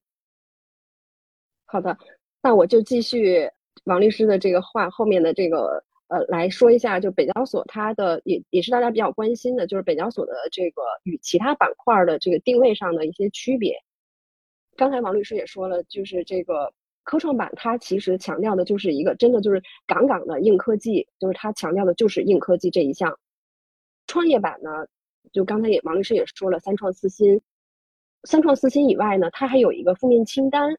好的，那我就继续王律师的这个话后面的这个呃来说一下，就北交所它的也也是大家比较关心的，就是北交所的这个与其他板块的这个定位上的一些区别。刚才王律师也说了，就是这个科创板它其实强调的就是一个真的就是杠杠的硬科技，就是它强调的就是硬科技这一项。创业板呢，就刚才也王律师也说了，三创四新，三创四新以外呢，它还有一个负面清单。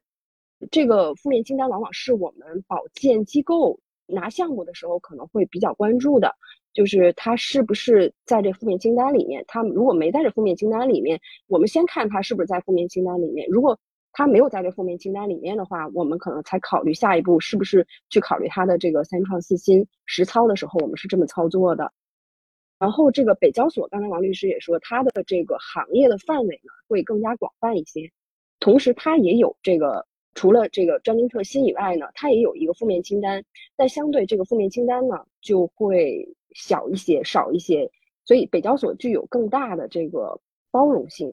这个负面清单往往是我们保荐机构拿项目的时候可能会比较关注的，就是他是不是在这负面清单里面。他如果没在这负面清单里面，我们先看他是不是在负面清单里面。如果他没有在这负面清单里面的话，我们可能才考虑下一步是不是去考虑他的这个三创四新实操的时候，我们是这么操作的。然后这个北交所，刚才王律师也说，它的这个行业的范围呢会更加广泛一些，同时它也有这个。除了这个专精特新以外呢，它也有一个负面清单，但相对这个负面清单呢就会小一些、少一些，所以北交所具有更大的这个包容性。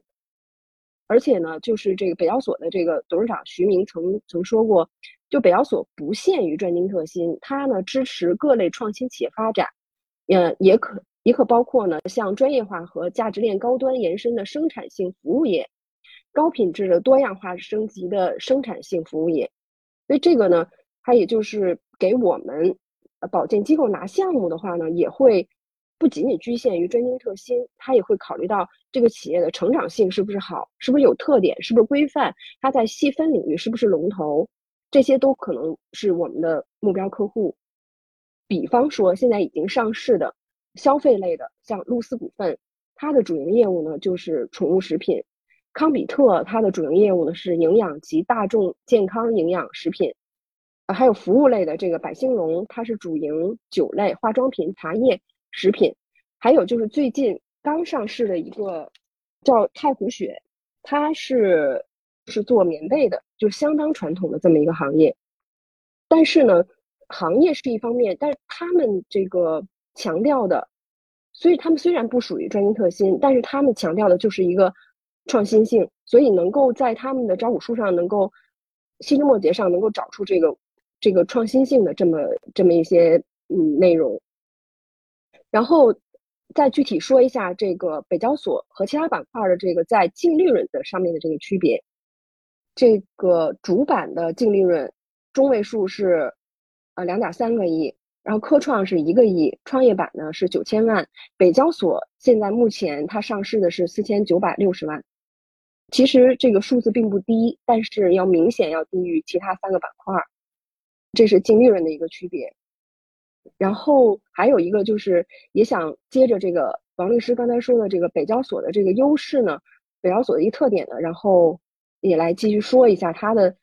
而且呢，就是这个北交所的这个董事长徐明曾曾说过，就北交所不限于专精特新，它呢支持各类创新企业发展，嗯，也可也可包括呢向专业化和价值链高端延伸的生产性服务业。高品质的多样化升级的生产性服务业，所以这个呢，它也就是给我们保健机构拿项目的话呢，也会不仅仅局限于专精特新，它也会考虑到这个企业的成长性是不是好，是不是有特点，是不是规范，它在细分领域是不是龙头，这些都可能是我们的目标客户。比方说，现在已经上市的消费类的，像露丝股份，它的主营业务呢就是宠物食品。康比特它的主营业务呢是营养及大众健康营养食品，啊，还有服务类的这个百兴隆，它是主营酒类、化妆品、茶叶、食品，还有就是最近刚上市的一个叫太湖雪，它是是做棉被的，就相当传统的这么一个行业。但是呢，行业是一方面，但是他们这个强调的，所以他们虽然不属于专精特新，但是他们强调的就是一个。创新性，所以能够在他们的招股书上，能够细枝末节上能够找出这个这个创新性的这么这么一些嗯内容，然后再具体说一下这个北交所和其他板块的这个在净利润的上面的这个区别。这个主板的净利润中位数是呃两点三个亿，然后科创是一个亿，创业板呢是九千万，北交所现在目前它上市的是四千九百六十万。其实这个数字并不低，但是要明显要低于其他三个板块，这是净利润的一个区别。然后还有一个就是，也想接着这个王律师刚才说的这个北交所的这个优势呢，北交所的一个特点呢，然后也来继续说一下它的，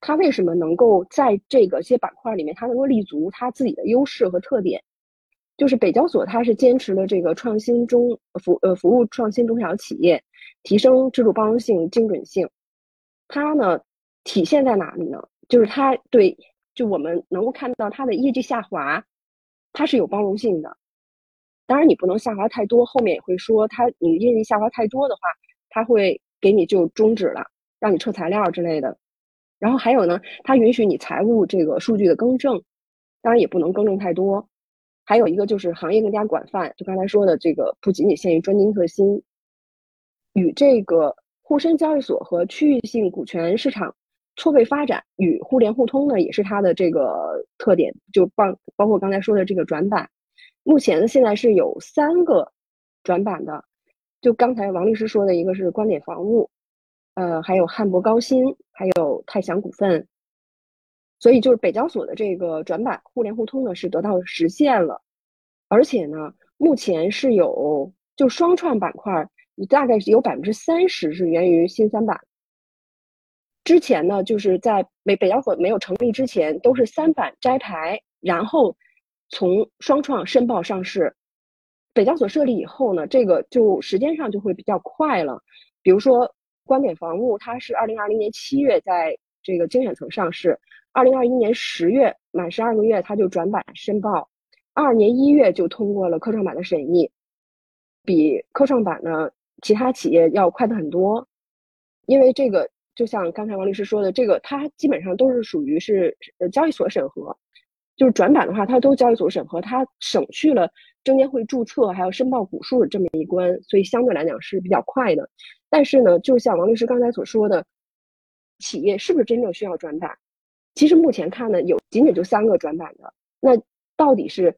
它为什么能够在这个些板块里面，它能够立足它自己的优势和特点。就是北交所，它是坚持了这个创新中服呃服务创新中小企业，提升制度包容性、精准性。它呢体现在哪里呢？就是它对，就我们能够看到它的业绩下滑，它是有包容性的。当然你不能下滑太多，后面也会说它你业绩下滑太多的话，它会给你就终止了，让你撤材料之类的。然后还有呢，它允许你财务这个数据的更正，当然也不能更正太多。还有一个就是行业更加广泛，就刚才说的这个不仅仅限于专精特新，与这个沪深交易所和区域性股权市场错位发展与互联互通呢，也是它的这个特点。就包包括刚才说的这个转板，目前呢现在是有三个转板的，就刚才王律师说的一个是观点防务，呃，还有汉博高新，还有泰祥股份。所以就是北交所的这个转板互联互通呢是得到实现了，而且呢目前是有就双创板块大概是有百分之三十是源于新三板。之前呢，就是在北北交所没有成立之前，都是三板摘牌，然后从双创申报上市。北交所设立以后呢，这个就时间上就会比较快了。比如说，观点防务，它是二零二零年七月在这个精选层上市，二零二一年十月满十二个月，它就转板申报，二二年一月就通过了科创板的审议，比科创板呢其他企业要快的很多。因为这个，就像刚才王律师说的，这个它基本上都是属于是呃交易所审核。就是转板的话，它都交易所审核，它省去了证监会注册还有申报股数这么一关，所以相对来讲是比较快的。但是呢，就像王律师刚才所说的，企业是不是真正需要转板？其实目前看呢，有仅仅就三个转板的。那到底是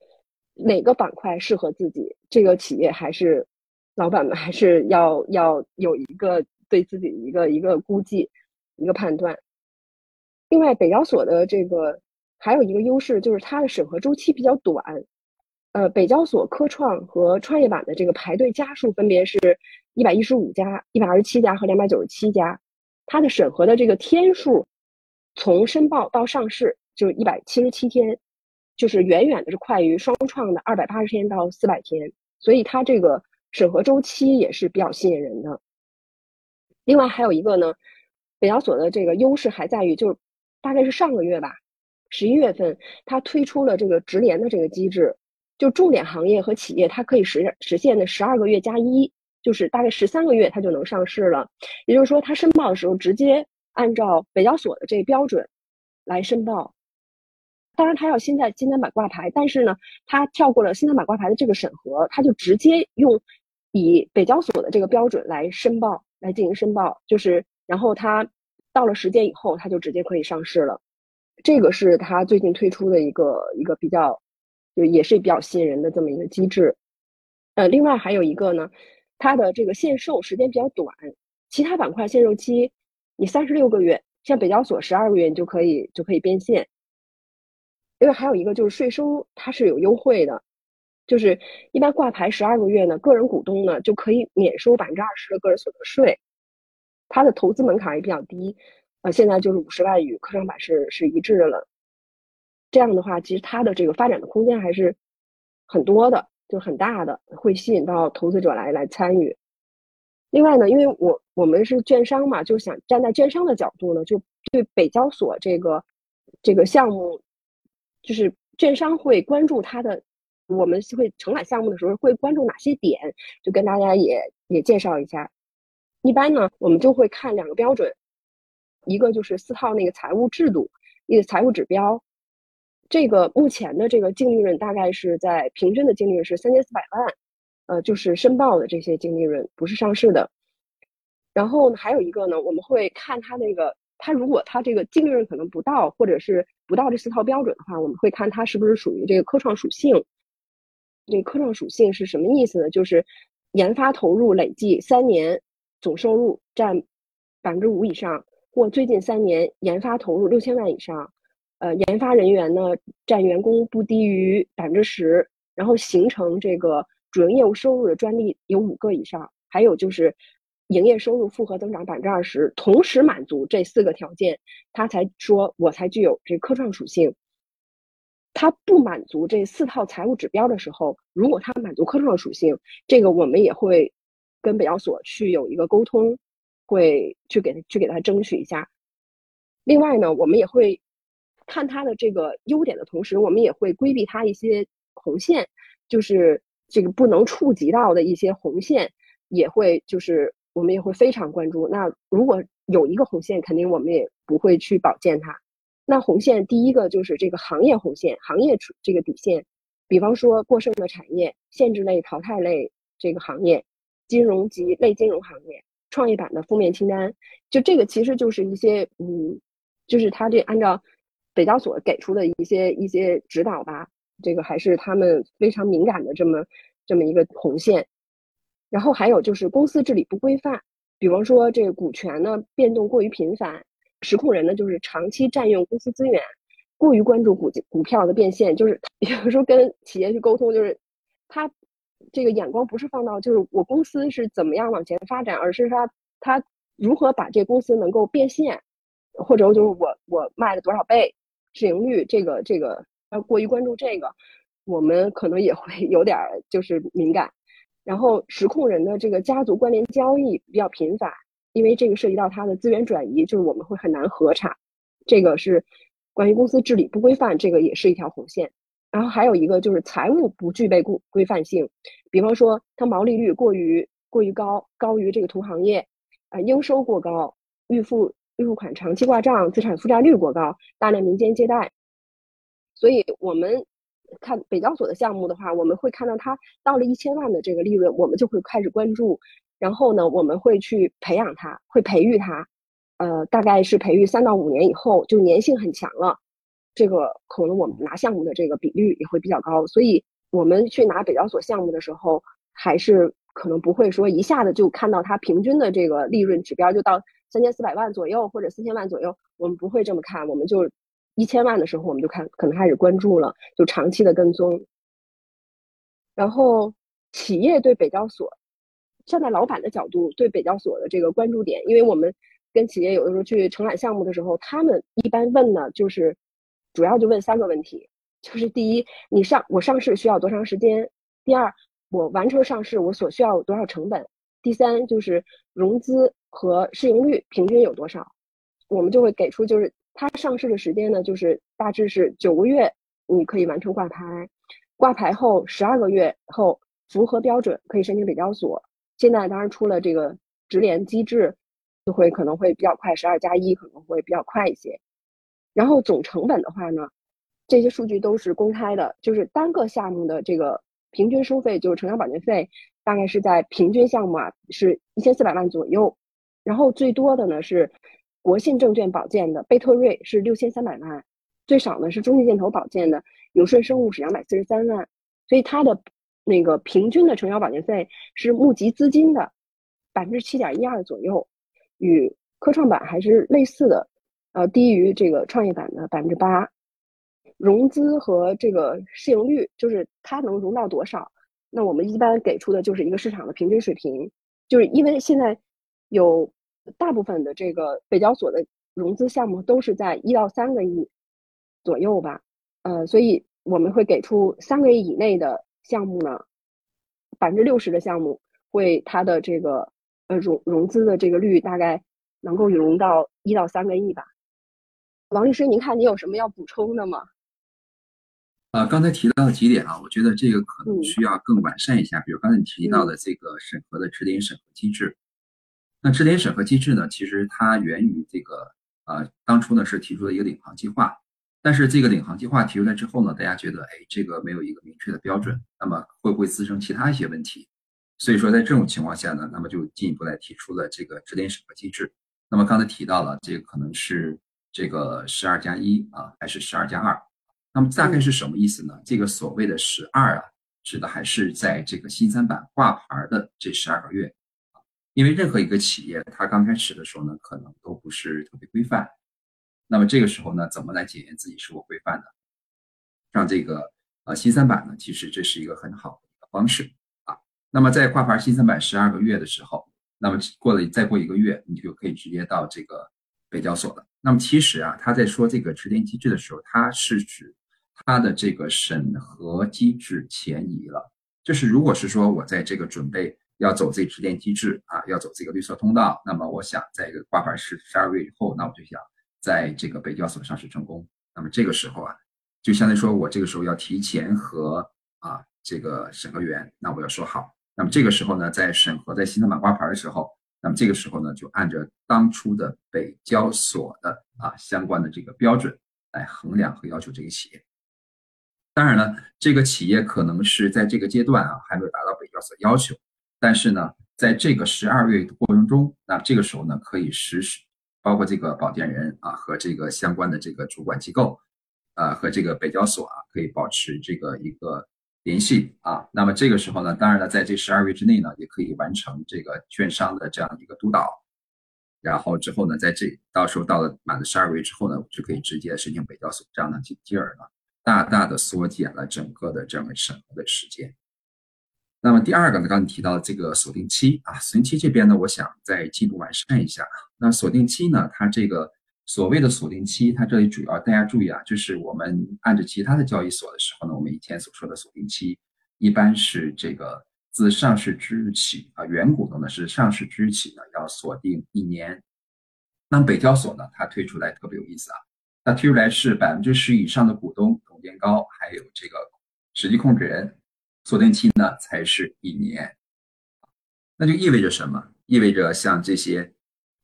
哪个板块适合自己？这个企业还是老板们还是要要有一个对自己一个一个估计，一个判断。另外，北交所的这个。还有一个优势就是它的审核周期比较短，呃，北交所科创和创业板的这个排队家数分别是一百一十五家、一百二十七家和两百九十七家，它的审核的这个天数，从申报到上市就是一百七十七天，就是远远的是快于双创的二百八十天到四百天，所以它这个审核周期也是比较吸引人的。另外还有一个呢，北交所的这个优势还在于，就是大概是上个月吧。十一月份，它推出了这个直连的这个机制，就重点行业和企业，它可以实实现的十二个月加一，就是大概十三个月，它就能上市了。也就是说，它申报的时候直接按照北交所的这个标准来申报。当然，它要先在新三板挂牌，但是呢，它跳过了新三板挂牌的这个审核，它就直接用以北交所的这个标准来申报，来进行申报。就是然后它到了时间以后，它就直接可以上市了。这个是他最近推出的一个一个比较，就也是比较吸引人的这么一个机制。呃，另外还有一个呢，它的这个限售时间比较短，其他板块限售期你三十六个月，像北交所十二个月你就可以就可以变现。另外还有一个就是税收它是有优惠的，就是一般挂牌十二个月呢，个人股东呢就可以免收百分之二十的个人所得税，它的投资门槛也比较低。呃，现在就是五十万与科创板是是一致的了。这样的话，其实它的这个发展的空间还是很多的，就很大的，会吸引到投资者来来参与。另外呢，因为我我们是券商嘛，就想站在券商的角度呢，就对北交所这个这个项目，就是券商会关注它的，我们会承揽项目的时候会关注哪些点，就跟大家也也介绍一下。一般呢，我们就会看两个标准。一个就是四套那个财务制度，一个财务指标，这个目前的这个净利润大概是在平均的净利润是三千四百万，呃，就是申报的这些净利润不是上市的。然后呢，还有一个呢，我们会看它那个，它如果它这个净利润可能不到，或者是不到这四套标准的话，我们会看它是不是属于这个科创属性。这科创属性是什么意思呢？就是研发投入累计三年总收入占百分之五以上。或最近三年研发投入六千万以上，呃，研发人员呢占员工不低于百分之十，然后形成这个主营业务收入的专利有五个以上，还有就是营业收入复合增长百分之二十，同时满足这四个条件，他才说我才具有这科创属性。他不满足这四套财务指标的时候，如果他满足科创属性，这个我们也会跟北交所去有一个沟通。会去给他去给他争取一下。另外呢，我们也会看他的这个优点的同时，我们也会规避他一些红线，就是这个不能触及到的一些红线，也会就是我们也会非常关注。那如果有一个红线，肯定我们也不会去保荐它。那红线第一个就是这个行业红线，行业这个底线，比方说过剩的产业、限制类、淘汰类这个行业、金融及类金融行业。创业板的负面清单，就这个其实就是一些，嗯，就是他这按照北交所给出的一些一些指导吧，这个还是他们非常敏感的这么这么一个红线。然后还有就是公司治理不规范，比方说这个股权呢变动过于频繁，实控人呢就是长期占用公司资源，过于关注股股票的变现，就是 有时候跟企业去沟通，就是他这个眼光不是放到就是我公司是怎么样往前发展，而是他他如何把这公司能够变现，或者就是我我卖了多少倍市盈率，这个这个要过于关注这个，我们可能也会 有点就是敏感。然后实控人的这个家族关联交易比较频繁，因为这个涉及到它的资源转移，就是我们会很难核查。这个是关于公司治理不规范，这个也是一条红线。然后还有一个就是财务不具备规规范性，比方说它毛利率过于过于高，高于这个同行业，啊，应收过高，预付预付款长期挂账，资产负债率过高，大量民间借贷。所以我们看北交所的项目的话，我们会看到它到了一千万的这个利润，我们就会开始关注，然后呢，我们会去培养它，会培育它，呃，大概是培育三到五年以后，就粘性很强了。这个可能我们拿项目的这个比率也会比较高，所以我们去拿北交所项目的时候，还是可能不会说一下子就看到它平均的这个利润指标就到三千四百万左右或者四千万左右，我们不会这么看，我们就一千万的时候我们就看可能开始关注了，就长期的跟踪。然后企业对北交所站在老板的角度对北交所的这个关注点，因为我们跟企业有的时候去承揽项目的时候，他们一般问的就是。主要就问三个问题，就是第一，你上我上市需要多长时间；第二，我完成上市我所需要多少成本；第三，就是融资和市盈率平均有多少。我们就会给出，就是它上市的时间呢，就是大致是九个月，你可以完成挂牌，挂牌后十二个月后符合标准可以申请北交所。现在当然出了这个直联机制，就会可能会比较快，十二加一可能会比较快一些。然后总成本的话呢，这些数据都是公开的，就是单个项目的这个平均收费，就是成交保荐费，大概是在平均项目啊是一千四百万左右。然后最多的呢是国信证券保荐的贝特瑞是六千三百万，最少呢是中信建投保荐的友顺生物是两百四十三万。所以它的那个平均的成交保荐费是募集资金的百分之七点一二左右，与科创板还是类似的。呃，低于这个创业板的百分之八，融资和这个市盈率，就是它能融到多少？那我们一般给出的就是一个市场的平均水平，就是因为现在有大部分的这个北交所的融资项目都是在一到三个亿左右吧，呃，所以我们会给出三个亿以内的项目呢，百分之六十的项目会它的这个呃融融资的这个率大概能够融到一到三个亿吧。王律师，您看，您有什么要补充的吗？呃，刚才提到的几点啊，我觉得这个可能需要更完善一下。比如刚才你提到的这个审核的直联审核机制，那直联审核机制呢，其实它源于这个呃，当初呢是提出了一个领航计划，但是这个领航计划提出来之后呢，大家觉得哎，这个没有一个明确的标准，那么会不会滋生其他一些问题？所以说在这种情况下呢，那么就进一步来提出了这个指点审核机制。那么刚才提到了，这个可能是。这个十二加一啊，还是十二加二？那么大概是什么意思呢？这个所谓的十二啊，指的还是在这个新三板挂牌的这十二个月因为任何一个企业，它刚开始的时候呢，可能都不是特别规范。那么这个时候呢，怎么来检验自己是否规范呢？让这个呃新三板呢，其实这是一个很好的一个方式啊。那么在挂牌新三板十二个月的时候，那么过了再过一个月，你就可以直接到这个北交所了。那么其实啊，他在说这个直联机制的时候，他是指他的这个审核机制前移了。就是如果是说我在这个准备要走这直联机制啊，要走这个绿色通道，那么我想在一个挂牌十十二个月以后，那我就想在这个北交所上市成功。那么这个时候啊，就相当于说我这个时候要提前和啊这个审核员，那我要说好。那么这个时候呢，在审核在新三板挂牌的时候。那么这个时候呢，就按照当初的北交所的啊相关的这个标准来衡量和要求这个企业。当然了，这个企业可能是在这个阶段啊还没有达到北交所要求，但是呢，在这个十二月的过程中，那这个时候呢可以实施，包括这个保荐人啊和这个相关的这个主管机构，啊和这个北交所啊可以保持这个一个。联系啊，那么这个时候呢，当然了，在这十二月之内呢，也可以完成这个券商的这样一个督导，然后之后呢，在这到时候到了满了十二个月之后呢，就可以直接申请北交所，这样呢，进而呢，大大的缩减了整个的这样审核的时间。那么第二个呢，刚才提到的这个锁定期啊，锁定期这边呢，我想再进一步完善一下。那锁定期呢，它这个所谓的锁定期，它这里主要大家注意啊，就是我们按照其他的交易所的时候呢，我们以前所说的锁定期，一般是这个自上市之日起啊，原股东呢是上市之日起呢要锁定一年。那北交所呢，它推出来特别有意思啊，它推出来是百分之十以上的股东、董监高还有这个实际控制人。锁定期呢才是一年，那就意味着什么？意味着像这些，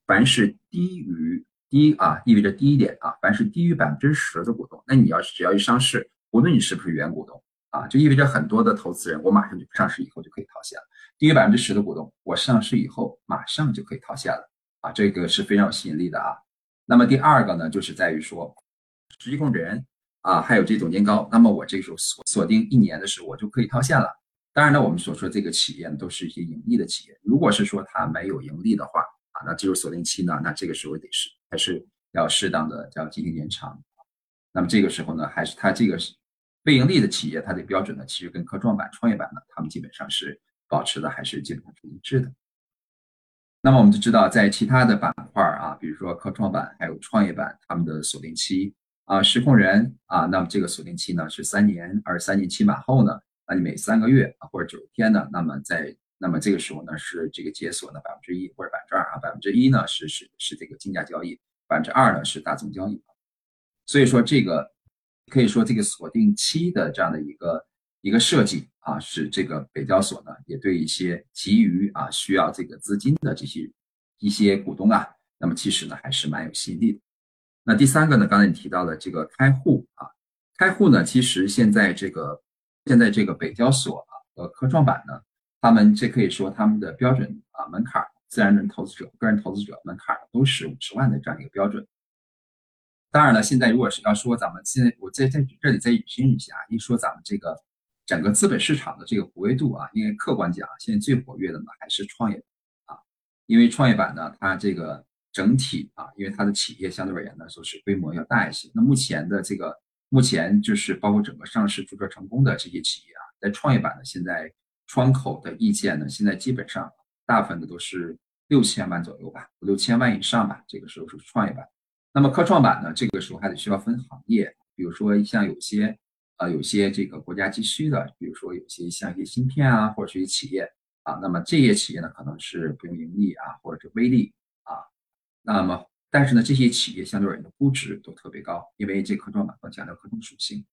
凡是低于低啊，意味着低一点啊，凡是低于百分之十的股东，那你要是只要一上市，无论你是不是原股东啊，就意味着很多的投资人，我马上就上市以后就可以套现了。低于百分之十的股东，我上市以后马上就可以套现了啊，这个是非常有吸引力的啊。那么第二个呢，就是在于说，实际控制人。啊，还有这总监高，那么我这时候锁锁定一年的时候，我就可以套现了。当然呢，我们所说这个企业呢，都是一些盈利的企业。如果是说它没有盈利的话，那进入锁定期呢，那这个时候得是还是要适当的要进行延长。那么这个时候呢，还是它这个是非盈利的企业，它的标准呢，其实跟科创板、创业板呢，他们基本上是保持的还是基本上是一致的。那么我们就知道，在其他的板块啊，比如说科创板还有创业板，他们的锁定期。啊，实控人啊，那么这个锁定期呢是三年，而三年期满后呢，那你每三个月啊或者九十天呢，那么在那么这个时候呢是这个解锁呢百分之一或者百分之二啊，百分之一呢是是是这个竞价交易，百分之二呢是大宗交易。所以说这个可以说这个锁定期的这样的一个一个设计啊，是这个北交所呢也对一些急于啊需要这个资金的这些一些股东啊，那么其实呢还是蛮有吸引力的。那第三个呢？刚才你提到的这个开户啊，开户呢，其实现在这个现在这个北交所啊和科创板呢，他们这可以说他们的标准啊门槛，自然人投资者、个人投资者门槛都是五十万的这样一个标准。当然了，现在如果是要说咱们现在我在在这里再引申一下，一说咱们这个整个资本市场的这个活跃度啊，因为客观讲，现在最活跃的呢还是创业啊，因为创业板呢，它这个。整体啊，因为它的企业相对而言呢，说是规模要大一些。那目前的这个，目前就是包括整个上市注册成功的这些企业啊，在创业板呢，现在窗口的意见呢，现在基本上大部分的都是六千万左右吧，五六千万以上吧。这个时候是创业板。那么科创板呢，这个时候还得需要分行业，比如说像有些啊，有些这个国家急需的，比如说有些像一些芯片啊，或者是一些企业啊，那么这些企业呢，可能是不用盈利啊，或者是微利啊。那么，但是呢，这些企业相对而言的估值都特别高，因为这科创板更强调科创属性。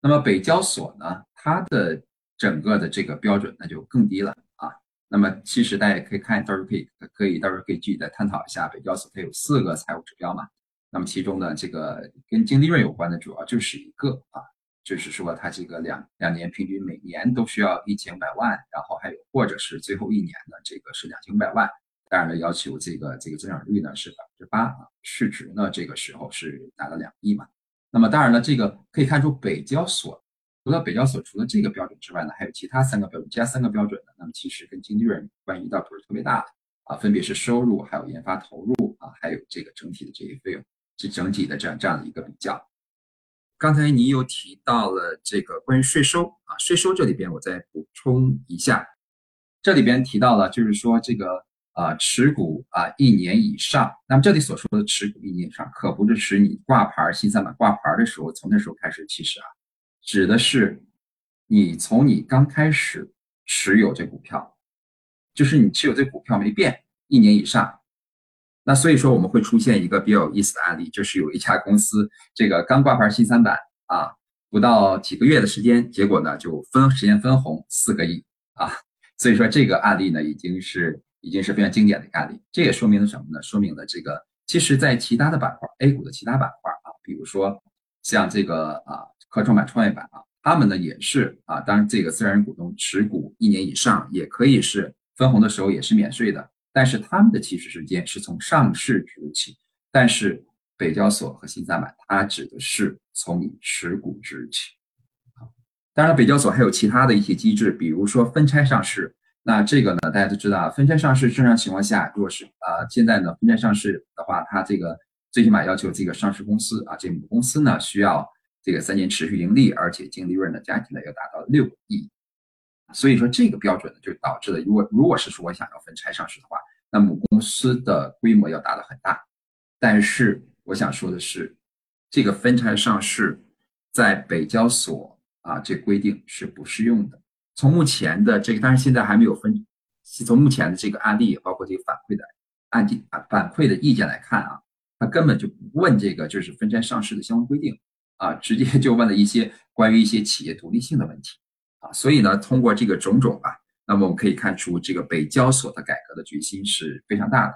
那么北交所呢，它的整个的这个标准那就更低了啊。那么其实大家也可以看，到时候可以可以到时候可以具体再探讨一下北交所它有四个财务指标嘛。那么其中呢，这个跟净利润有关的主要就是一个啊，就是说它这个两两年平均每年都需要一千五百万，然后还有或者是最后一年的这个是两千五百万。当然了，要求这个这个增长率呢是百分之八啊，市值呢这个时候是达到两亿嘛。那么当然了，这个可以看出北交所除了北交所除了这个标准之外呢，还有其他三个标准，其他三个标准呢，那么其实跟净利润关系倒不是特别大啊，分别是收入、还有研发投入啊，还有这个整体的这些费用，是整体的这样这样的一个比较。刚才你有提到了这个关于税收啊，税收这里边我再补充一下，这里边提到了就是说这个。啊，持股啊一年以上，那么这里所说的持股一年以上，可不是指你挂牌新三板挂牌的时候，从那时候开始，其实啊，指的是你从你刚开始持有这股票，就是你持有这股票没变一年以上。那所以说我们会出现一个比较有意思的案例，就是有一家公司这个刚挂牌新三板啊，不到几个月的时间，结果呢就分实现分红四个亿啊，所以说这个案例呢已经是。已经是非常经典的一个案例，这也说明了什么呢？说明了这个，其实，在其他的板块，A 股的其他板块啊，比如说像这个啊，科创板、创业板啊，他们呢也是啊，当然这个自然人股东持股一年以上，也可以是分红的时候也是免税的，但是他们的起始时间是从上市之日起，但是北交所和新三板，它指的是从你持股之日起。当然，北交所还有其他的一些机制，比如说分拆上市。那这个呢，大家都知道啊，分拆上市正常情况下，如果是啊，现在呢分拆上市的话，它这个最起码要求这个上市公司啊，这母公司呢需要这个三年持续盈利，而且净利润呢加起来要达到六亿。所以说这个标准呢，就导致了，如果如果是说我想要分拆上市的话，那母公司的规模要达到很大。但是我想说的是，这个分拆上市在北交所啊，这规定是不适用的。从目前的这个，但是现在还没有分，从目前的这个案例，包括这个反馈的案件啊反馈的意见来看啊，他根本就不问这个就是分拆上市的相关规定啊，直接就问了一些关于一些企业独立性的问题。啊，所以呢，通过这个种种吧，那么我们可以看出，这个北交所的改革的决心是非常大的。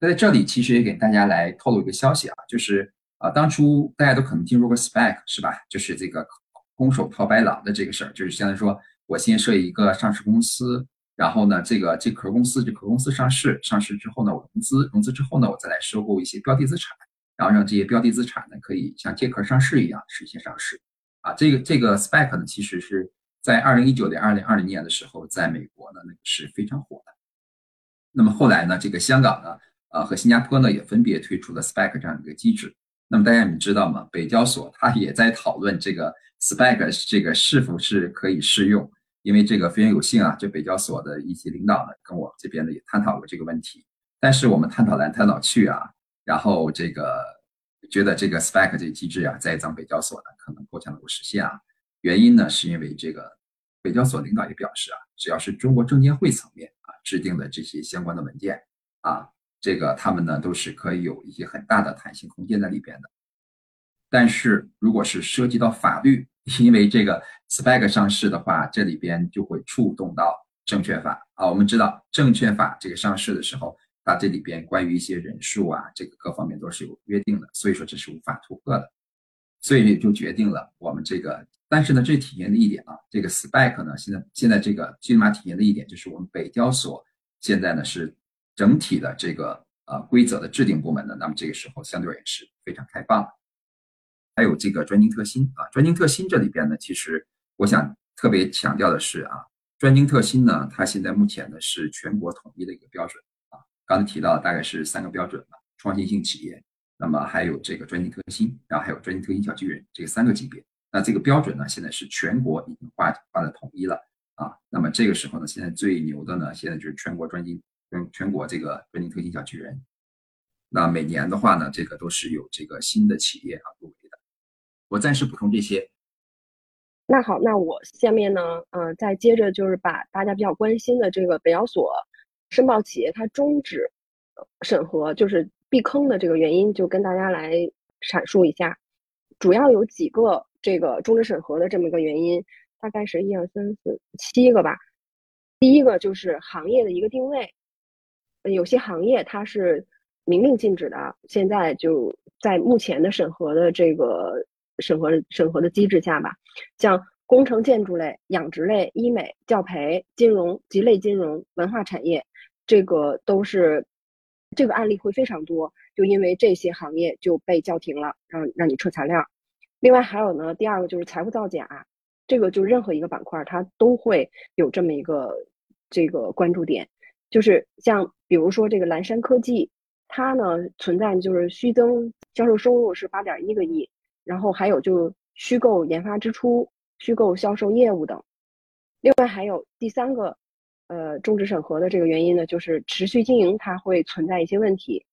那在这里，其实也给大家来透露一个消息啊，就是啊，当初大家都可能听说过 SPAC 是吧？就是这个空手套白狼的这个事儿，就是相当于说我先设一个上市公司，然后呢，这个这壳公司这壳公司上市，上市之后呢，我融资，融资之后呢，我再来收购一些标的资产，然后让这些标的资产呢，可以像借壳上市一样实现上市。啊，这个这个 SPAC 呢，其实是。在二零一九年、二零二零年的时候，在美国呢，那个是非常火的。那么后来呢，这个香港呢，呃和新加坡呢，也分别推出了 SPAC 这样一个机制。那么大家你知道吗？北交所它也在讨论这个 SPAC 这个是否是可以适用。因为这个非常有幸啊，这北交所的一些领导呢，跟我这边呢也探讨过这个问题。但是我们探讨来探讨去啊，然后这个觉得这个 spec 这个机制啊，在咱们北交所呢，可能够呛能够实现啊。原因呢，是因为这个。北交所领导也表示啊，只要是中国证监会层面啊制定的这些相关的文件啊，这个他们呢都是可以有一些很大的弹性空间在里边的。但是如果是涉及到法律，因为这个 spec 上市的话，这里边就会触动到证券法啊。我们知道证券法这个上市的时候，它这里边关于一些人数啊，这个各方面都是有约定的，所以说这是无法突破的。所以就决定了我们这个。但是呢，这体现的一点啊，这个 SPAC 呢，现在现在这个最起码体现的一点就是我们北交所现在呢是整体的这个呃规则的制定部门呢，那么这个时候相对而言是非常开放。还有这个专精特新啊，专精特新这里边呢，其实我想特别强调的是啊，专精特新呢，它现在目前呢是全国统一的一个标准，刚才提到大概是三个标准吧，创新性企业，那么还有这个专精特新，然后还有专精特新小巨人这三个级别。那这个标准呢，现在是全国已经划划的统一了啊。那么这个时候呢，现在最牛的呢，现在就是全国专精，全全国这个专精特新小巨人。那每年的话呢，这个都是有这个新的企业啊入围的。我暂时补充这些。那好，那我下面呢，嗯，再接着就是把大家比较关心的这个北交所申报企业它终止审核，就是避坑的这个原因，就跟大家来阐述一下。主要有几个这个终止审核的这么一个原因，大概是一二三四七个吧。第一个就是行业的一个定位，有些行业它是明令禁止的，现在就在目前的审核的这个审核审核的机制下吧，像工程建筑类、养殖类、医美、教培、金融及类金融、文化产业，这个都是这个案例会非常多。就因为这些行业就被叫停了，让让你撤材料。另外还有呢，第二个就是财务造假，这个就任何一个板块它都会有这么一个这个关注点，就是像比如说这个蓝山科技，它呢存在就是虚增销售收入是八点一个亿，然后还有就虚构研发支出、虚构销售业务等。另外还有第三个，呃，终止审核的这个原因呢，就是持续经营它会存在一些问题。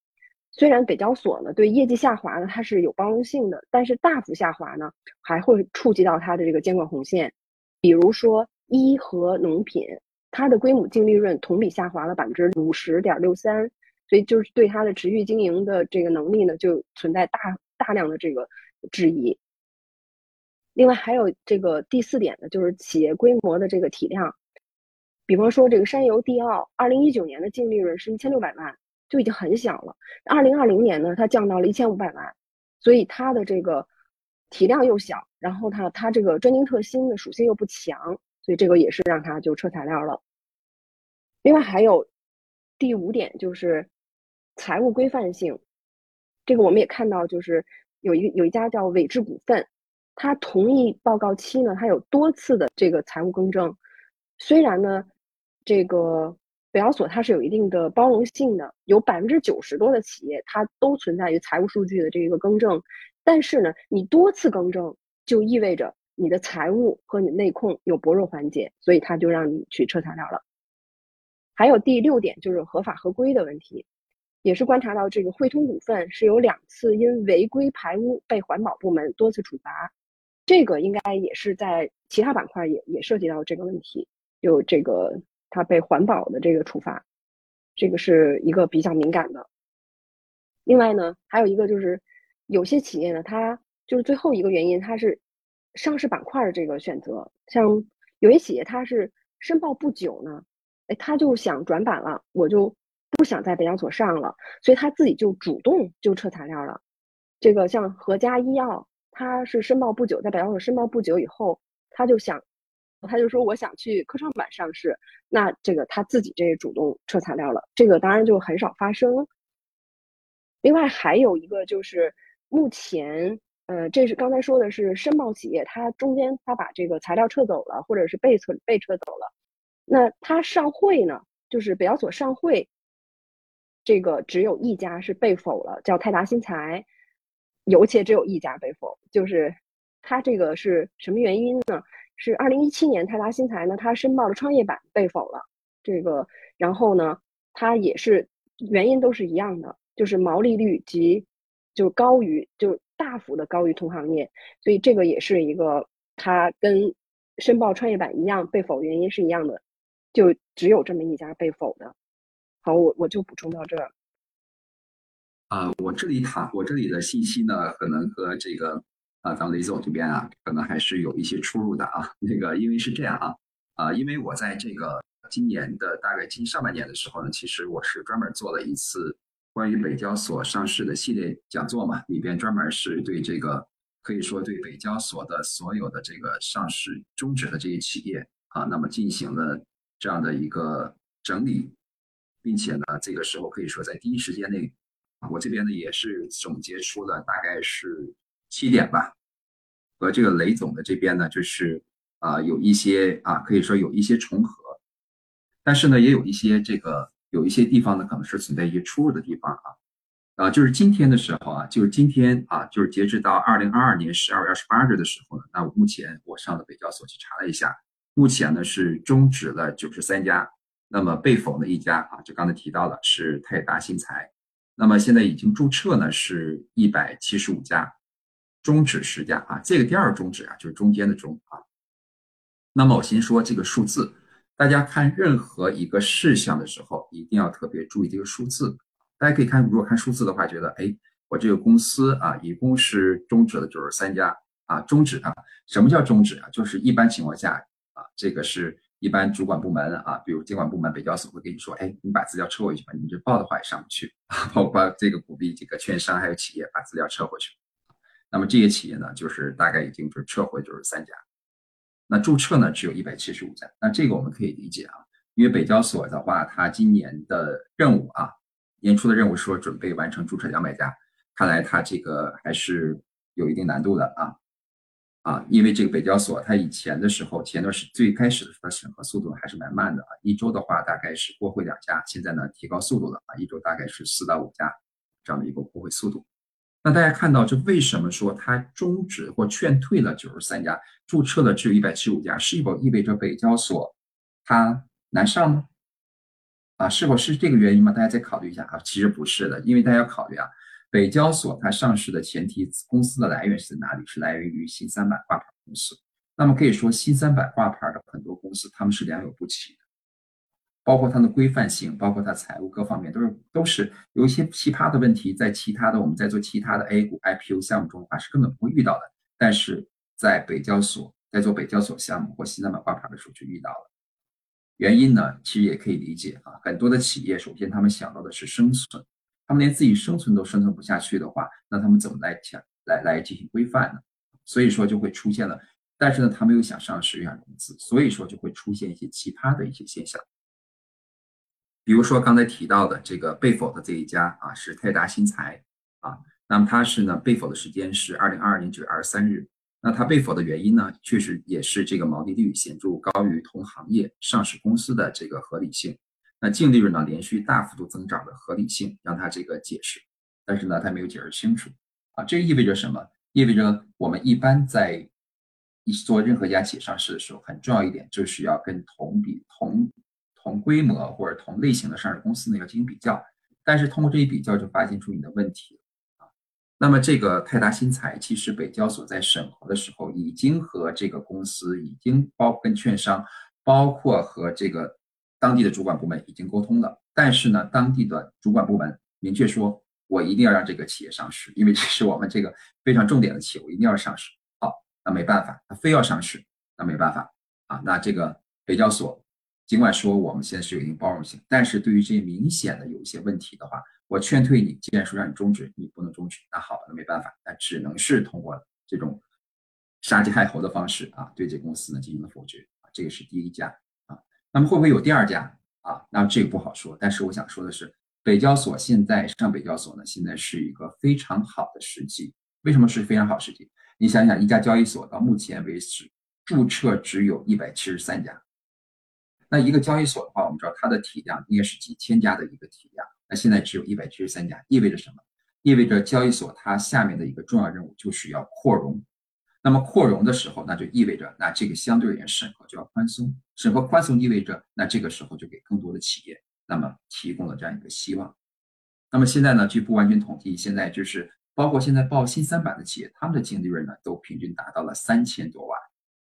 虽然北交所呢对业绩下滑呢它是有包容性的，但是大幅下滑呢还会触及到它的这个监管红线。比如说一和农品，它的归母净利润同比下滑了百分之五十点六三，所以就是对它的持续经营的这个能力呢就存在大大量的这个质疑。另外还有这个第四点呢，就是企业规模的这个体量，比方说这个山油地奥，二零一九年的净利润是一千六百万。就已经很小了。二零二零年呢，它降到了一千五百万，所以它的这个体量又小，然后它它这个专精特新的属性又不强，所以这个也是让它就撤材料了。另外还有第五点就是财务规范性，这个我们也看到，就是有一有一家叫伟智股份，它同一报告期呢，它有多次的这个财务更正，虽然呢这个。北交所它是有一定的包容性的，有百分之九十多的企业它都存在于财务数据的这个更正，但是呢，你多次更正就意味着你的财务和你内控有薄弱环节，所以他就让你去撤材料了。还有第六点就是合法合规的问题，也是观察到这个汇通股份是有两次因违规排污被环保部门多次处罚，这个应该也是在其他板块也也涉及到这个问题，有这个他被环保的这个处罚，这个是一个比较敏感的。另外呢，还有一个就是有些企业呢，它就是最后一个原因，它是上市板块的这个选择，像有些企业它是申报不久呢。哎，他就想转板了，我就不想在北交所上了，所以他自己就主动就撤材料了。这个像合家医药，他是申报不久，在北交所申报不久以后，他就想，他就说我想去科创板上市，那这个他自己这主动撤材料了，这个当然就很少发生。另外还有一个就是目前，呃，这是刚才说的是申报企业，他中间他把这个材料撤走了，或者是被撤被撤走了。那他上会呢？就是北交所上会，这个只有一家是被否了，叫泰达新材，有且只有一家被否。就是他这个是什么原因呢？是二零一七年泰达新材呢，它申报了创业板被否了。这个然后呢，它也是原因都是一样的，就是毛利率及就高于就大幅的高于同行业，所以这个也是一个它跟申报创业板一样被否原因是一样的。就只有这么一家被否的，好，我我就补充到这儿。啊，我这里哈我这里的信息呢，可能和这个啊，咱们雷总这边啊，可能还是有一些出入的啊。那个，因为是这样啊，啊，因为我在这个今年的大概今上半年的时候呢，其实我是专门做了一次关于北交所上市的系列讲座嘛，里边专门是对这个可以说对北交所的所有的这个上市终止的这些企业啊，那么进行了。这样的一个整理，并且呢，这个时候可以说在第一时间内，我这边呢也是总结出了大概是七点吧，和这个雷总的这边呢，就是啊有一些啊可以说有一些重合，但是呢也有一些这个有一些地方呢可能是存在一些出入的地方啊啊就是今天的时候啊，就是今天啊就是截止到二零二二年十二月二十八日的时候呢，那我目前我上了北交所去查了一下。目前呢是终止了九十三家，那么被否的一家啊，就刚才提到了是泰达新材，那么现在已经注册呢是一百七十五家，终止十家啊，这个第二终止啊就是中间的终啊。那么我先说这个数字，大家看任何一个事项的时候，一定要特别注意这个数字。大家可以看，如果看数字的话，觉得哎，我这个公司啊，一共是终止了九十三家啊，终止啊，什么叫终止啊？就是一般情况下。啊，这个是一般主管部门啊，比如监管部门、北交所会跟你说，哎，你把资料撤回去吧，你这报的话也上不去啊，包括这个股币、这个券商还有企业把资料撤回去。那么这些企业呢，就是大概已经是撤回就是三家，那注册呢只有一百七十五家。那这个我们可以理解啊，因为北交所的话，它今年的任务啊，年初的任务说准备完成注册两百家，看来它这个还是有一定难度的啊。啊，因为这个北交所，它以前的时候，前段时最开始的时候，它审核速度还是蛮慢的啊。一周的话，大概是过会两家，现在呢提高速度了啊，一周大概是四到五家这样的一个过会速度。那大家看到，这为什么说它终止或劝退了九十三家，注册的只有一百七十五家，是否意味着北交所它难上呢？啊，是否是这个原因吗？大家再考虑一下啊。其实不是的，因为大家要考虑啊。北交所它上市的前提公司的来源是在哪里？是来源于新三板挂牌公司。那么可以说，新三板挂牌的很多公司，他们是良莠不齐的，包括它的规范性，包括它财务各方面，都是都是有一些奇葩的问题，在其他的我们在做其他的 A 股 IPO 项目中的话是根本不会遇到的。但是在北交所，在做北交所项目或新三板挂牌的时候就遇到了。原因呢，其实也可以理解啊，很多的企业首先他们想到的是生存。他们连自己生存都生存不下去的话，那他们怎么来讲来来进行规范呢？所以说就会出现了，但是呢，他们又想上市又想融资，所以说就会出现一些奇葩的一些现象。比如说刚才提到的这个被否的这一家啊，是泰达新材啊，那么它是呢被否的时间是二零二二年九月二十三日，那它被否的原因呢，确实也是这个毛利率显著高于同行业上市公司的这个合理性。那净利润呢连续大幅度增长的合理性，让他这个解释，但是呢他没有解释清楚啊，这意味着什么？意味着我们一般在一做任何一家企业上市的时候，很重要一点就是要跟同比同同规模或者同类型的上市公司呢要进行比较。但是通过这一比较，就发现出你的问题啊。那么这个泰达新材，其实北交所在审核的时候，已经和这个公司已经包跟券商，包括和这个当地的主管部门已经沟通了。但是呢，当地的主管部门明确说，我一定要让这个企业上市，因为这是我们这个非常重点的企业，我一定要上市。好，那没办法，他非要上市，那没办法啊。那这个北交所。尽管说我们现在是有一定包容性，但是对于这些明显的有一些问题的话，我劝退你。既然说让你终止，你不能终止，那好，那没办法，那只能是通过这种杀鸡害猴的方式啊，对这公司呢进行了否决啊。这个是第一家啊。那么会不会有第二家啊？那这个不好说。但是我想说的是，北交所现在上北交所呢，现在是一个非常好的时机。为什么是非常好时机？你想想，一家交易所到目前为止注册只有一百七十三家。那一个交易所的话，我们知道它的体量应该是几千家的一个体量，那现在只有一百七十三家，意味着什么？意味着交易所它下面的一个重要任务就是要扩容。那么扩容的时候，那就意味着那这个相对而言审核就要宽松，审核宽松意味着那这个时候就给更多的企业那么提供了这样一个希望。那么现在呢，据不完全统计，现在就是包括现在报新三板的企业，他们的净利润呢都平均达到了三千多万。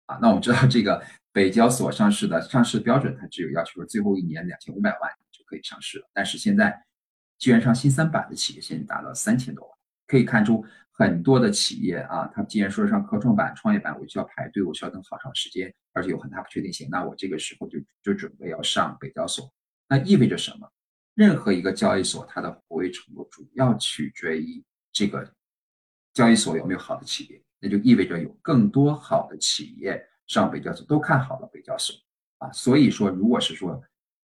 啊，那我们知道这个北交所上市的上市标准，它只有要求最后一年两千五百万就可以上市了。但是现在，居然上新三板的企业现在达到三千多万，可以看出很多的企业啊，它既然说上科创板、创业板，我就要排队，我需要等好长时间，而且有很大不确定性。那我这个时候就就准备要上北交所，那意味着什么？任何一个交易所，它的活跃程度主要取决于这个交易所有没有好的企业。那就意味着有更多好的企业上北交所，都看好了北交所啊。所以说，如果是说，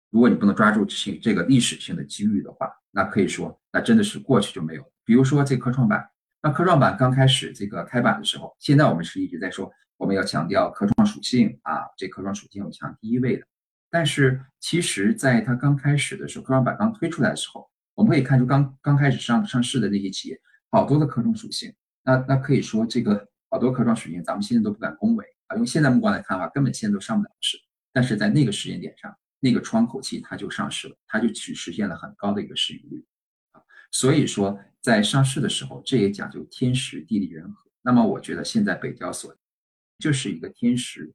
如果你不能抓住这这个历史性的机遇的话，那可以说，那真的是过去就没有。比如说这科创板，那科创板刚开始这个开板的时候，现在我们是一直在说我们要强调科创属性啊，这科创属性要强第一位的。但是其实在它刚开始的时候，科创板刚推出来的时候，我们可以看出刚刚开始上上市的那些企业，好多的科创属性。那那可以说，这个好多科创属性，咱们现在都不敢恭维啊。用现在目光来看的话，根本现在都上不了市。但是在那个时间点上，那个窗口期它就上市了，它就去实现了很高的一个市盈率啊。所以说，在上市的时候，这也讲究天时地利人和。那么我觉得现在北交所就是一个天时，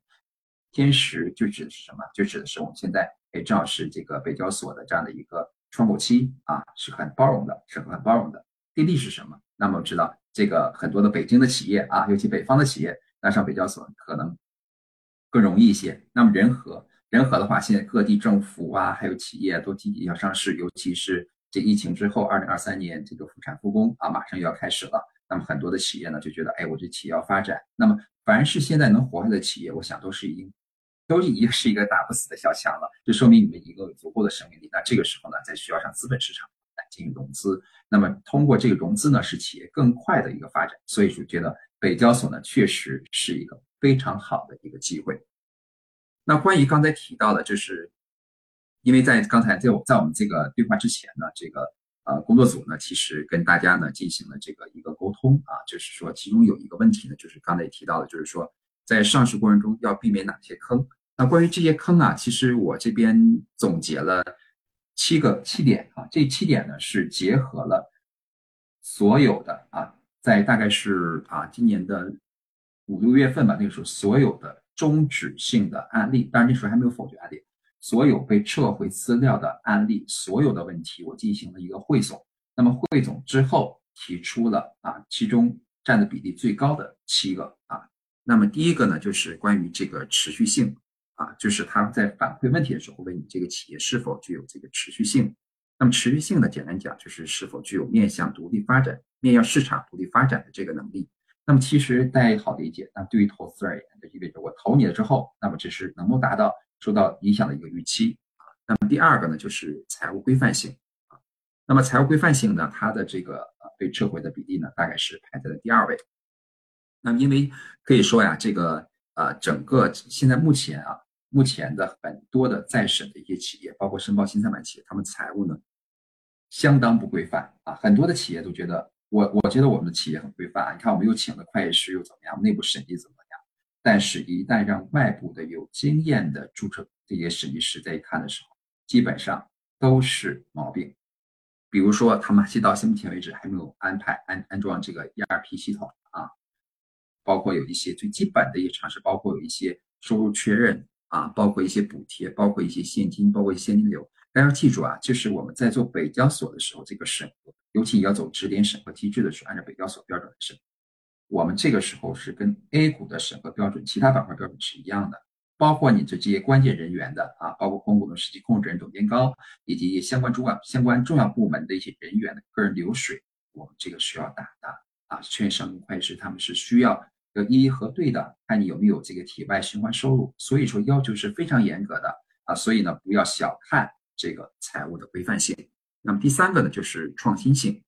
天时就指的是什么？就指的是我们现在哎，正好是这个北交所的这样的一个窗口期啊，是很包容的，是很包容的。地利是什么？那么我知道。这个很多的北京的企业啊，尤其北方的企业，那上北交所可能更容易一些。那么人和人和的话，现在各地政府啊，还有企业都积极要上市，尤其是这疫情之后，二零二三年这个复产复工啊，马上又要开始了。那么很多的企业呢，就觉得，哎，我这企业要发展。那么凡是现在能活下的企业，我想都是已经都已经是一个打不死的小强了，就说明你们一个有足够的生命力。那这个时候呢，再需要上资本市场来进行融资。那么通过这个融资呢，使企业更快的一个发展，所以就觉得北交所呢确实是一个非常好的一个机会。那关于刚才提到的，就是因为在刚才在我在我们这个对话之前呢，这个呃工作组呢其实跟大家呢进行了这个一个沟通啊，就是说其中有一个问题呢，就是刚才提到的，就是说在上市过程中要避免哪些坑。那关于这些坑啊，其实我这边总结了。七个七点啊，这七点呢是结合了所有的啊，在大概是啊今年的五六月份吧，那个时候所有的终止性的案例，当然那时候还没有否决案例，所有被撤回资料的案例，所有的问题我进行了一个汇总。那么汇总之后提出了啊，其中占的比例最高的七个啊，那么第一个呢就是关于这个持续性。啊，就是他在反馈问题的时候，问你这个企业是否具有这个持续性。那么持续性呢，简单讲就是是否具有面向独立发展、面向市场独立发展的这个能力。那么其实大家也好理解，那对于投资而言，就意味着我投你了之后，那么这是能够达到受到影响的一个预期。那么第二个呢，就是财务规范性啊。那么财务规范性呢，它的这个呃被撤回的比例呢，大概是排在了第二位。那么因为可以说呀，这个呃整个现在目前啊。目前的很多的在审的一些企业，包括申报新三板企业，他们财务呢相当不规范啊。很多的企业都觉得，我我觉得我们的企业很规范啊。你看，我们又请了会计师，又怎么样？内部审计怎么样？但是，一旦让外部的有经验的注册这些审计师在看的时候，基本上都是毛病。比如说，他们现到目前为止还没有安排安安装这个 ERP 系统啊，包括有一些最基本的一些常识，包括有一些收入确认啊，包括一些补贴，包括一些现金，包括现金流。大家要记住啊，就是我们在做北交所的时候，这个审核，尤其你要走指点审核机制的时候，按照北交所标准来审。我们这个时候是跟 A 股的审核标准、其他板块标准是一样的，包括你的这些关键人员的啊，包括控股的实际控制人、总监高，以及相关主管、相关重要部门的一些人员的个人流水，我们这个需要打的啊。券商会计师他们是需要要一一核对的，看你有没有这个体外循环收入，所以说要求是非常严格的啊。所以呢，不要小看这个财务的规范性。那么第三个呢，就是创新性。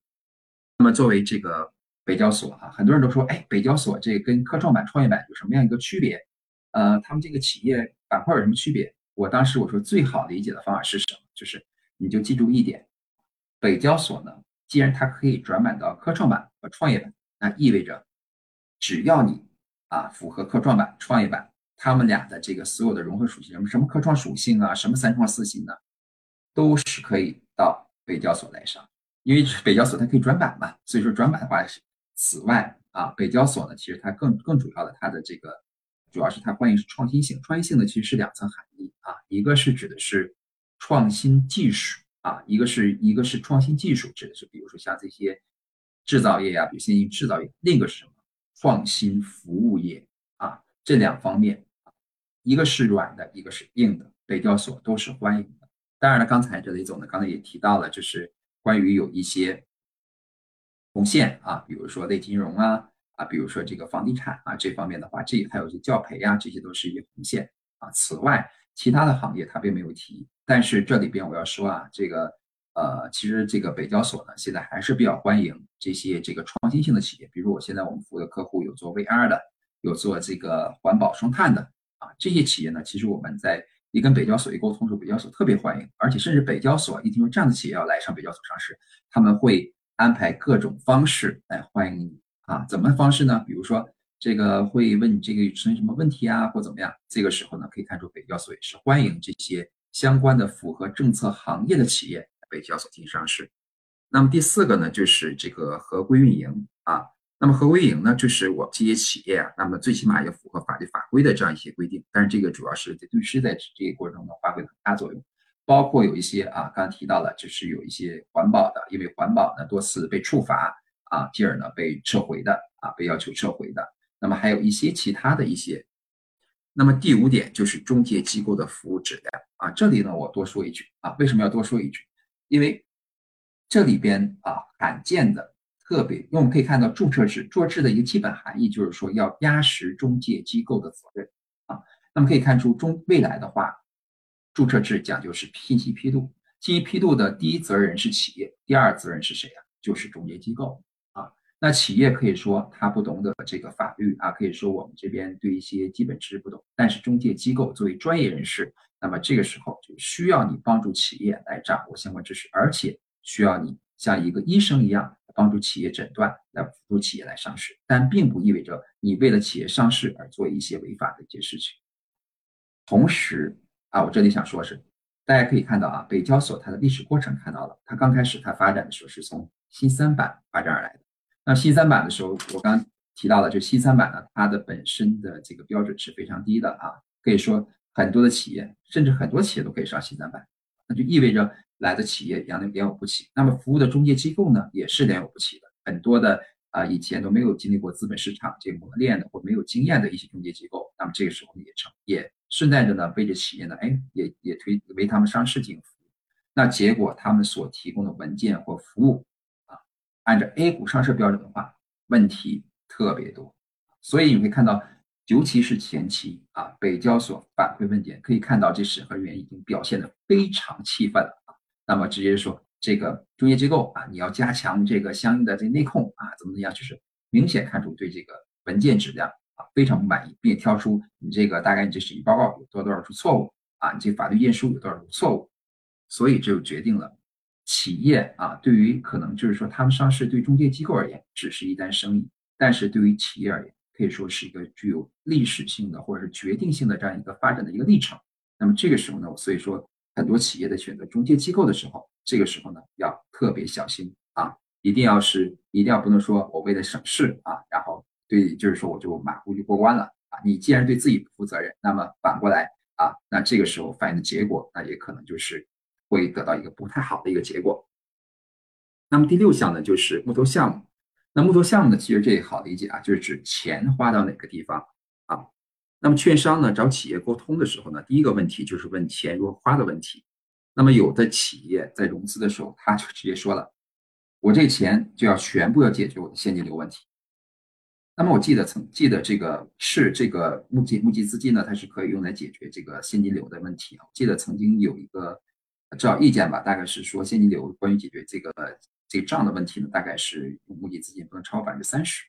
那么作为这个。北交所啊，很多人都说，哎，北交所这跟科创板、创业板有什么样一个区别？呃，他们这个企业板块有什么区别？我当时我说最好理解的方法是什么？就是你就记住一点，北交所呢，既然它可以转板到科创板和创业板，那意味着只要你啊符合科创板、创业板他们俩的这个所有的融合属性，什么什么科创属性啊，什么三创四新的，都是可以到北交所来上，因为北交所它可以转板嘛，所以说转板的话是。此外啊，北交所呢，其实它更更主要的，它的这个主要是它欢迎是创新性，创新性呢其实是两层含义啊，一个是指的是创新技术啊，一个是一个是创新技术，指的是比如说像这些制造业呀，比如先进制造业，另一个是什么？创新服务业啊，这两方面，一个是软的，一个是硬的，北交所都是欢迎的。当然了，刚才这李总呢，刚才也提到了，就是关于有一些。红线啊，比如说类金融啊，啊，比如说这个房地产啊，这方面的话，这还有一些教培啊，这些都是一些红线啊。此外，其他的行业他并没有提，但是这里边我要说啊，这个呃，其实这个北交所呢，现在还是比较欢迎这些这个创新性的企业，比如我现在我们服务的客户有做 VR 的，有做这个环保双碳的啊，这些企业呢，其实我们在一跟北交所一沟通的时候，北交所特别欢迎，而且甚至北交所一听说这样的企业要来上北交所上市，他们会。安排各种方式来欢迎你啊？怎么方式呢？比如说这个会问你这个出现什么问题啊，或怎么样？这个时候呢，可以看出北交所也是欢迎这些相关的符合政策行业的企业北交所进行上市。那么第四个呢，就是这个合规运营啊。那么合规运营呢，就是我们这些企业啊，那么最起码要符合法律法规的这样一些规定。但是这个主要是律师在这个过程中发挥很大作用。包括有一些啊，刚刚提到了，就是有一些环保的，因为环保呢多次被处罚啊，继而呢被撤回的啊，被要求撤回的。那么还有一些其他的一些。那么第五点就是中介机构的服务质量啊，这里呢我多说一句啊，为什么要多说一句？因为这里边啊罕见的特别，因为我们可以看到注册制，注册制的一个基本含义就是说要压实中介机构的责任啊。那么可以看出中未来的话。注册制讲究是信息披露，信息披露的第一责任人是企业，第二责任是谁呀？就是中介机构。那企业可以说他不懂得这个法律啊，可以说我们这边对一些基本知识不懂。但是中介机构作为专业人士，那么这个时候就需要你帮助企业来掌握相关知识，而且需要你像一个医生一样帮助企业诊断，来辅助企业来上市。但并不意味着你为了企业上市而做一些违法的一些事情。同时，啊，我这里想说是，大家可以看到啊，北交所它的历史过程看到了，它刚开始它发展的时候是从新三板发展而来的。那新三板的时候，我刚提到了，就新三板呢，它的本身的这个标准是非常低的啊，可以说很多的企业，甚至很多企业都可以上新三板，那就意味着来的企业两连有不起。那么服务的中介机构呢，也是连有不起的，很多的啊以前都没有经历过资本市场这磨练的或没有经验的一些中介机构，那么这个时候呢也成也。顺带着呢，为这企业呢，哎，也也推为他们上市进行服务。那结果他们所提供的文件或服务，按照 A 股上市标准的话，问题特别多。所以你会看到，尤其是前期啊，北交所反馈问件可以看到，这审核人员已经表现的非常气愤了啊。那么直接说，这个中介机构啊，你要加强这个相应的这内控啊，怎么怎么样，就是明显看出对这个文件质量。啊，非常不满意，并挑出你这个大概你这审计报告有多少多少处错误啊，你这法律验书有多少处错误，所以就决定了企业啊，对于可能就是说他们上市对中介机构而言只是一单生意，但是对于企业而言可以说是一个具有历史性的或者是决定性的这样一个发展的一个历程。那么这个时候呢，所以说很多企业在选择中介机构的时候，这个时候呢要特别小心啊，一定要是一定要不能说我为了省事啊，然后对就是说我就马虎就过关了啊。你既然对自己不负责任，那么反过来啊，那这个时候反映的结果，那也可能就是会得到一个不太好的一个结果。那么第六项呢，就是募投项目。那募投项目呢，其实这也好理解啊，就是指钱花到哪个地方啊。那么券商呢找企业沟通的时候呢，第一个问题就是问钱如何花的问题。那么有的企业在融资的时候，他就直接说了，我这钱就要全部要解决我的现金流问题。那么我记得曾记得这个是这个募集募集资金呢，它是可以用来解决这个现金流的问题啊。记得曾经有一个指导意见吧，大概是说现金流关于解决这个。这个账的问题呢，大概是募集资金不能超过百分之三十，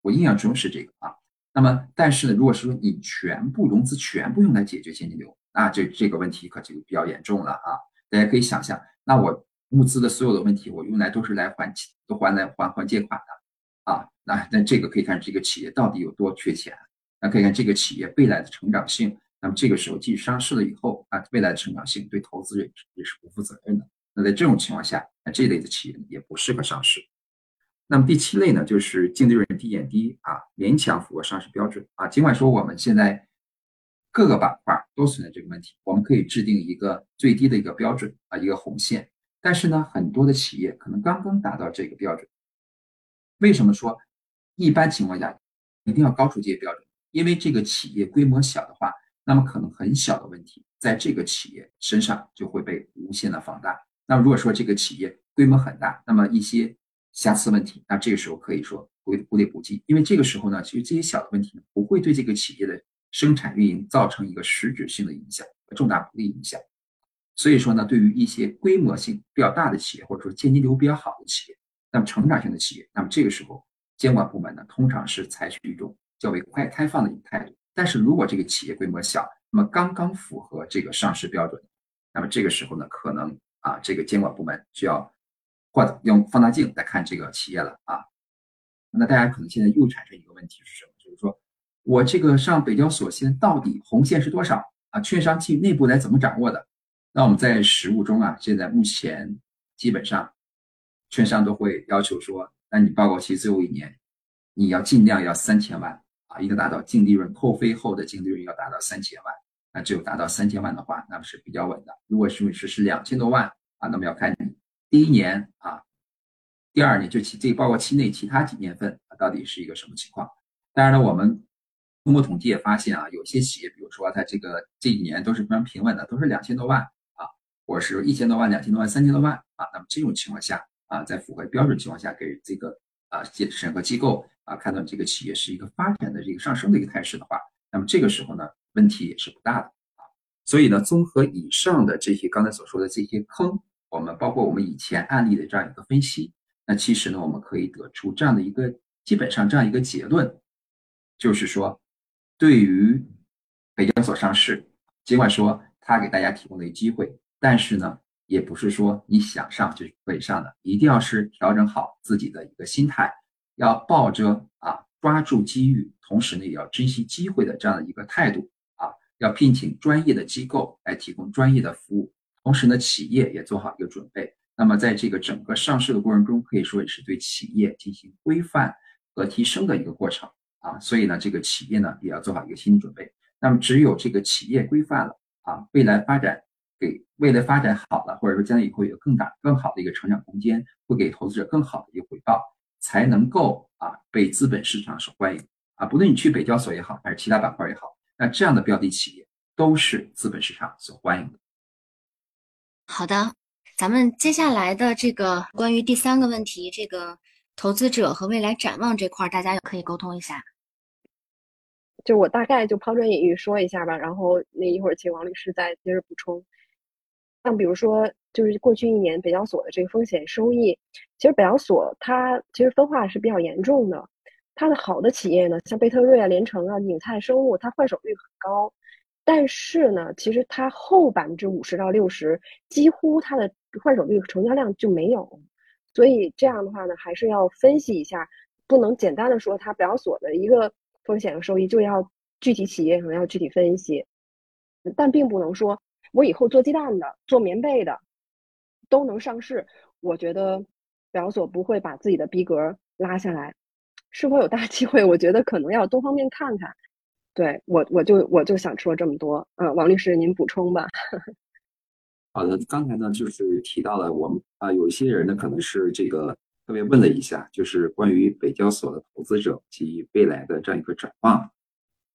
我印象中是这个啊。那么，但是呢，如果是说你全部融资全部用来解决现金流，那这这个问题可就比较严重了啊。大家可以想象，那我募资的所有的问题，我用来都是来还都还来还还借款的啊。那那这个可以看这个企业到底有多缺钱，那可以看这个企业未来的成长性。那么这个时候，即使上市了以后啊，未来的成长性对投资人也是不负责任的。那在这种情况下，那这类的企业也不适合上市。那么第七类呢，就是净利润低点低啊，勉强符合上市标准啊。尽管说我们现在各个板块都存在这个问题，我们可以制定一个最低的一个标准啊，一个红线。但是呢，很多的企业可能刚刚达到这个标准。为什么说一般情况下一定要高出这些标准？因为这个企业规模小的话，那么可能很小的问题在这个企业身上就会被无限的放大。那如果说这个企业规模很大，那么一些瑕疵问题，那这个时候可以说忽忽略不计，因为这个时候呢，其实这些小的问题呢，不会对这个企业的生产运营造成一个实质性的影响和重大不利影响。所以说呢，对于一些规模性比较大的企业，或者说现金流比较好的企业，那么成长性的企业，那么这个时候监管部门呢，通常是采取一种较为快开放的一个态度。但是如果这个企业规模小，那么刚刚符合这个上市标准，那么这个时候呢，可能。啊，这个监管部门需要或者用放大镜来看这个企业了啊。那大家可能现在又产生一个问题是什么？就是说我这个上北交所现在到底红线是多少啊？券商去内部来怎么掌握的？那我们在实务中啊，现在目前基本上券商都会要求说，那你报告期最后一年，你要尽量要三千万啊，一个达到净利润扣非后的净利润要达到三千万。那只有达到三千万的话，那么是比较稳的。如果是是是两千多万啊，那么要看你第一年啊，第二年就其这包括期内其他几年份啊，到底是一个什么情况？当然了，我们通过统计也发现啊，有些企业，比如说它这个这几年都是非常平稳的，都是两千多万啊，或者是一千多万、两千多万、三千多万啊。那么这种情况下啊，在符合标准情况下，给这个啊审核机构啊看到这个企业是一个发展的这个上升的一个态势的话，那么这个时候呢？问题也是不大的啊，所以呢，综合以上的这些刚才所说的这些坑，我们包括我们以前案例的这样一个分析，那其实呢，我们可以得出这样的一个基本上这样一个结论，就是说，对于北交所上市，尽管说它给大家提供了一个机会，但是呢，也不是说你想上就可以上的，一定要是调整好自己的一个心态，要抱着啊抓住机遇，同时呢，也要珍惜机会的这样的一个态度啊。要聘请专业的机构来提供专业的服务，同时呢，企业也做好一个准备。那么，在这个整个上市的过程中，可以说也是对企业进行规范和提升的一个过程啊。所以呢，这个企业呢也要做好一个心理准备。那么，只有这个企业规范了啊，未来发展给未来发展好了，或者说将来以后有更大更好的一个成长空间，会给投资者更好的一个回报，才能够啊被资本市场所欢迎啊。不论你去北交所也好，还是其他板块也好。那这样的标的企业都是资本市场所欢迎的。好的，咱们接下来的这个关于第三个问题，这个投资者和未来展望这块，大家可以沟通一下。就我大概就抛砖引玉说一下吧，然后那一会儿请王律师再接着补充。像比如说，就是过去一年北交所的这个风险收益，其实北交所它其实分化是比较严重的。它的好的企业呢，像贝特瑞啊、连城啊、闽泰生物，它换手率很高，但是呢，其实它后百分之五十到六十，几乎它的换手率、成交量就没有，所以这样的话呢，还是要分析一下不能简单的说它北交所的一个风险和收益就要具体企业可能要具体分析，但并不能说我以后做鸡蛋的、做棉被的都能上市。我觉得表所不会把自己的逼格拉下来，是否有大机会？我觉得可能要多方面看看。对我，我就我就想说这么多。嗯，王律师您补充吧。好的，刚才呢就是提到了我们啊，有一些人呢可能是这个特别问了一下，就是关于北交所的投资者及未来的这样一个展望。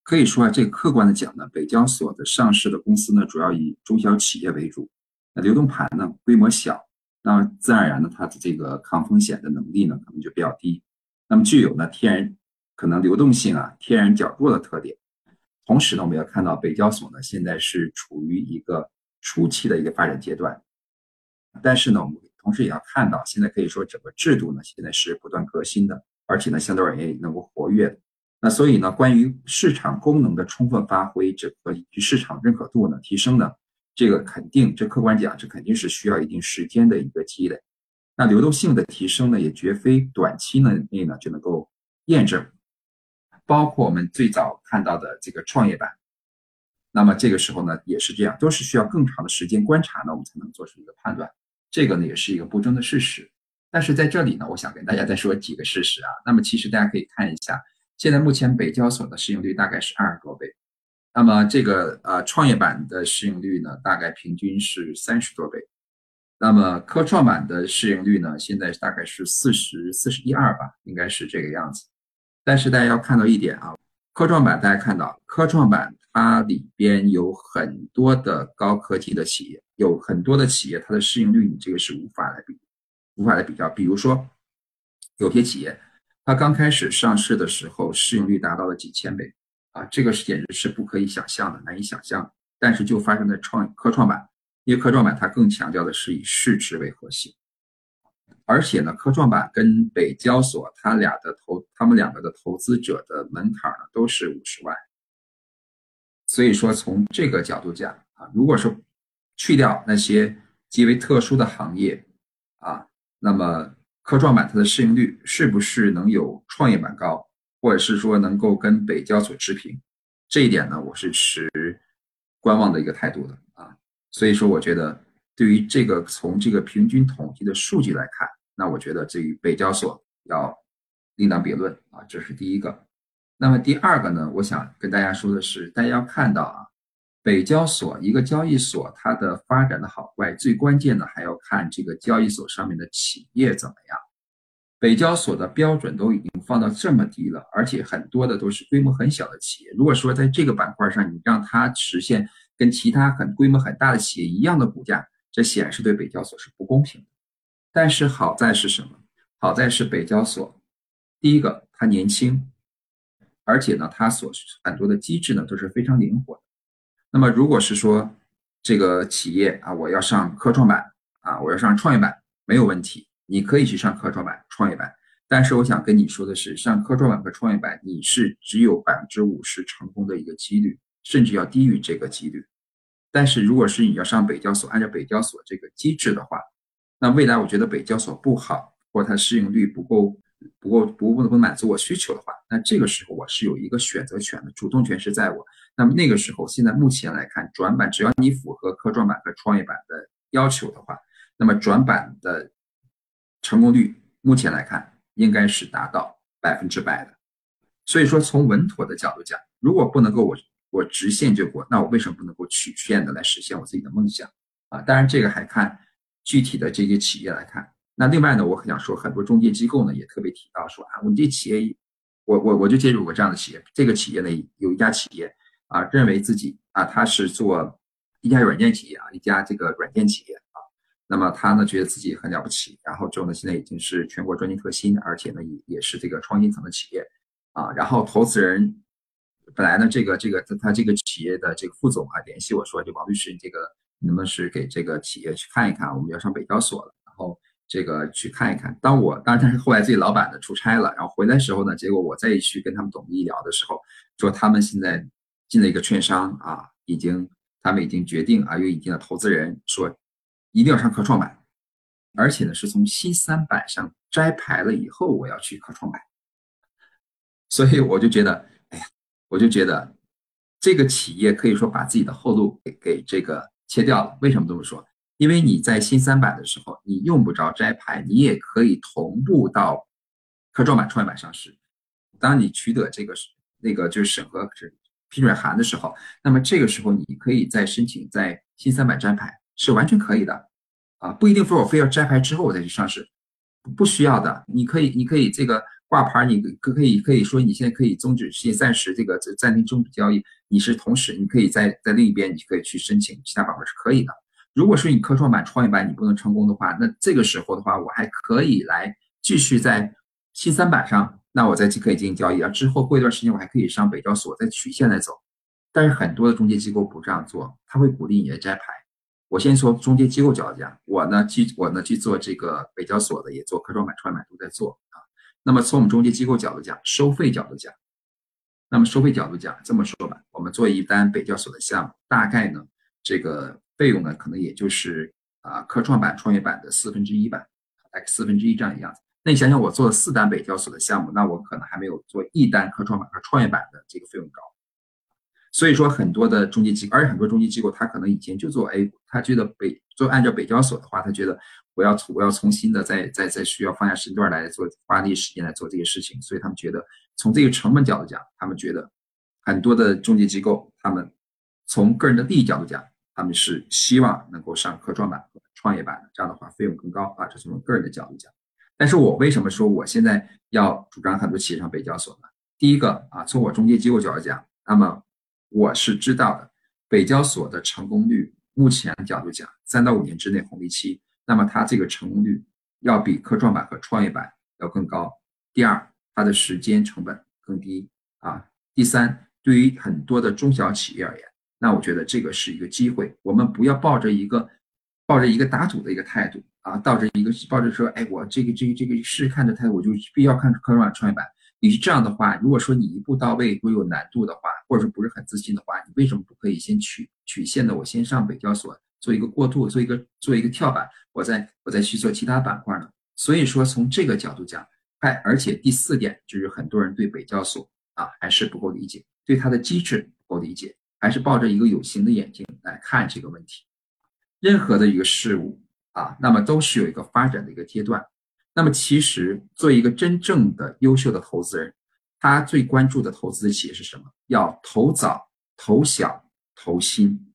可以说啊，这客观的讲呢，北交所的上市的公司呢主要以中小企业为主，那流动盘呢规模小，那么自然而然呢它的这个抗风险的能力呢可能就比较低，那么具有呢天然可能流动性啊天然较弱的特点。同时呢，我们要看到北交所呢现在是处于一个。初期的一个发展阶段，但是呢，我们同时也要看到，现在可以说整个制度呢，现在是不断革新的，而且呢，相对而言也能够活跃。那所以呢，关于市场功能的充分发挥，这个以及市场认可度呢提升呢，这个肯定，这客观讲，这肯定是需要一定时间的一个积累。那流动性的提升呢，也绝非短期内内呢就能够验证。包括我们最早看到的这个创业板。那么这个时候呢，也是这样，都是需要更长的时间观察呢，我们才能做出一个判断。这个呢，也是一个不争的事实。但是在这里呢，我想跟大家再说几个事实啊。那么其实大家可以看一下，现在目前北交所的市盈率大概是二十多倍，那么这个呃创业板的市盈率呢，大概平均是三十多倍，那么科创板的市盈率呢，现在大概是四十四十一二吧，应该是这个样子。但是大家要看到一点啊，科创板大家看到科创板。它里边有很多的高科技的企业，有很多的企业，它的市盈率你这个是无法来比，无法来比较。比如说，有些企业，它刚开始上市的时候，市盈率达到了几千倍，啊，这个是简直是不可以想象的，难以想象。但是就发生在创科创板，因为科创板它更强调的是以市值为核心，而且呢，科创板跟北交所它俩的投，他们两个的投资者的门槛呢都是五十万。所以说，从这个角度讲啊，如果说去掉那些极为特殊的行业啊，那么科创板它的市盈率是不是能有创业板高，或者是说能够跟北交所持平？这一点呢，我是持观望的一个态度的啊。所以说，我觉得对于这个从这个平均统计的数据来看，那我觉得这与北交所要另当别论啊，这是第一个。那么第二个呢，我想跟大家说的是，大家要看到啊，北交所一个交易所它的发展的好坏，最关键的还要看这个交易所上面的企业怎么样。北交所的标准都已经放到这么低了，而且很多的都是规模很小的企业。如果说在这个板块上，你让它实现跟其他很规模很大的企业一样的股价，这显然是对北交所是不公平的。但是好在是什么？好在是北交所，第一个它年轻。而且呢，它所很多的机制呢都是非常灵活的。那么，如果是说这个企业啊，我要上科创板啊，我要上创业板，没有问题，你可以去上科创板、创业板。但是，我想跟你说的是，上科创板和创业板，你是只有百分之五十成功的一个几率，甚至要低于这个几率。但是，如果是你要上北交所，按照北交所这个机制的话，那未来我觉得北交所不好，或它市盈率不够。不过不不能满足我需求的话，那这个时候我是有一个选择权的，主动权是在我。那么那个时候，现在目前来看，转板只要你符合科创板和创业板的要求的话，那么转板的成功率目前来看应该是达到百分之百的。所以说，从稳妥的角度讲，如果不能够我我直线就过，那我为什么不能够曲线的来实现我自己的梦想啊？当然，这个还看具体的这些企业来看。那另外呢，我很想说，很多中介机构呢也特别提到说啊，我们这企业，我我我就接触过这样的企业，这个企业呢有一家企业啊，认为自己啊他是做一家软件企业啊，一家这个软件企业啊，那么他呢觉得自己很了不起，然后之后呢现在已经是全国专精特新，而且呢也也是这个创新层的企业啊，然后投资人本来呢这个这个他他这个企业的这个副总啊联系我说，就王律师，这个能不能是给这个企业去看一看，我们要上北交所了，这个去看一看。当我当然，但是后来自己老板的出差了，然后回来时候呢，结果我再去跟他们董秘聊的时候，说他们现在进了一个券商啊，已经他们已经决定啊，有一定的投资人，说一定要上科创板，而且呢是从新三板上摘牌了以后，我要去科创板。所以我就觉得，哎呀，我就觉得这个企业可以说把自己的后路给给这个切掉了。为什么这么说？因为你在新三板的时候，你用不着摘牌，你也可以同步到科创板、创业板上市。当你取得这个那个就是审核是批准函的时候，那么这个时候你可以再申请在新三板摘牌，是完全可以的啊，不一定说我非要摘牌之后我再去上市，不需要的。你可以，你可以这个挂牌，你可可以可以说你现在可以终止实现暂时这个暂停终止交易，你是同时你可以在在另一边你可以去申请其他板块是可以的。如果说你科创板、创业板你不能成功的话，那这个时候的话，我还可以来继续在新三板上，那我再可以进行交易啊。之后过一段时间，我还可以上北交所再曲线来走。但是很多的中介机构不这样做，他会鼓励你来摘牌。我先从中介机构角度讲，我呢去我呢去做这个北交所的，也做科创板、创业板都在做啊。那么从我们中介机构角度讲，收费角度讲，那么收费角度讲，这么说吧，我们做一单北交所的项目，大概呢这个。费用呢，可能也就是啊科创板、创业板的四分之一吧，大概四分之一这样的样子。那你想想，我做了四单北交所的项目，那我可能还没有做一单科创板和创业板的这个费用高。所以说，很多的中介机构，而且很多中介机构，他可能以前就做 A 股，他觉得北做按照北交所的话，他觉得我要从我要重新的再再再需要放下身段来做，花力时间来做这些事情，所以他们觉得从这个成本角度讲，他们觉得很多的中介机构，他们从个人的利益角度讲。他们是希望能够上科创板和创业板的，这样的话费用更高啊。这是从个人的角度讲。但是我为什么说我现在要主张很多企业上北交所呢？第一个啊，从我中介机构角度讲，那么我是知道的，北交所的成功率，目前角度讲，三到五年之内红利期，那么它这个成功率要比科创板和创业板要更高。第二，它的时间成本更低啊。第三，对于很多的中小企业而言。那我觉得这个是一个机会，我们不要抱着一个抱着一个打赌的一个态度啊，抱着一个抱着说，哎，我这个这个这个试试看的态度，我就必要看科创板、创业板。你是这样的话，如果说你一步到位，如果有难度的话，或者说不是很自信的话，你为什么不可以先曲曲线的？我先上北交所做一个过渡，做一个做一个跳板，我再我再去做其他板块呢？所以说从这个角度讲，还而且第四点就是很多人对北交所啊还是不够理解，对它的机制不够理解。还是抱着一个有形的眼睛来看这个问题。任何的一个事物啊，那么都是有一个发展的一个阶段。那么其实做一个真正的优秀的投资人，他最关注的投资企业是什么？要投早、投小、投新，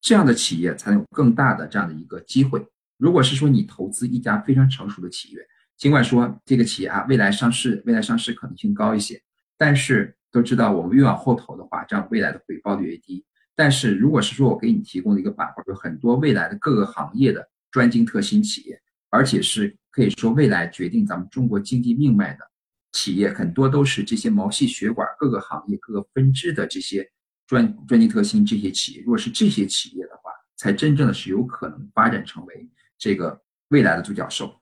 这样的企业才能有更大的这样的一个机会。如果是说你投资一家非常成熟的企业，尽管说这个企业啊未来上市未来上市可能性高一些，但是。都知道，我们越往后投的话，这样未来的回报率越低。但是如果是说我给你提供的一个板块，有很多未来的各个行业的专精特新企业，而且是可以说未来决定咱们中国经济命脉的企业，很多都是这些毛细血管各个行业各个分支的这些专专精特新这些企业。如果是这些企业的话，才真正的是有可能发展成为这个未来的独角兽。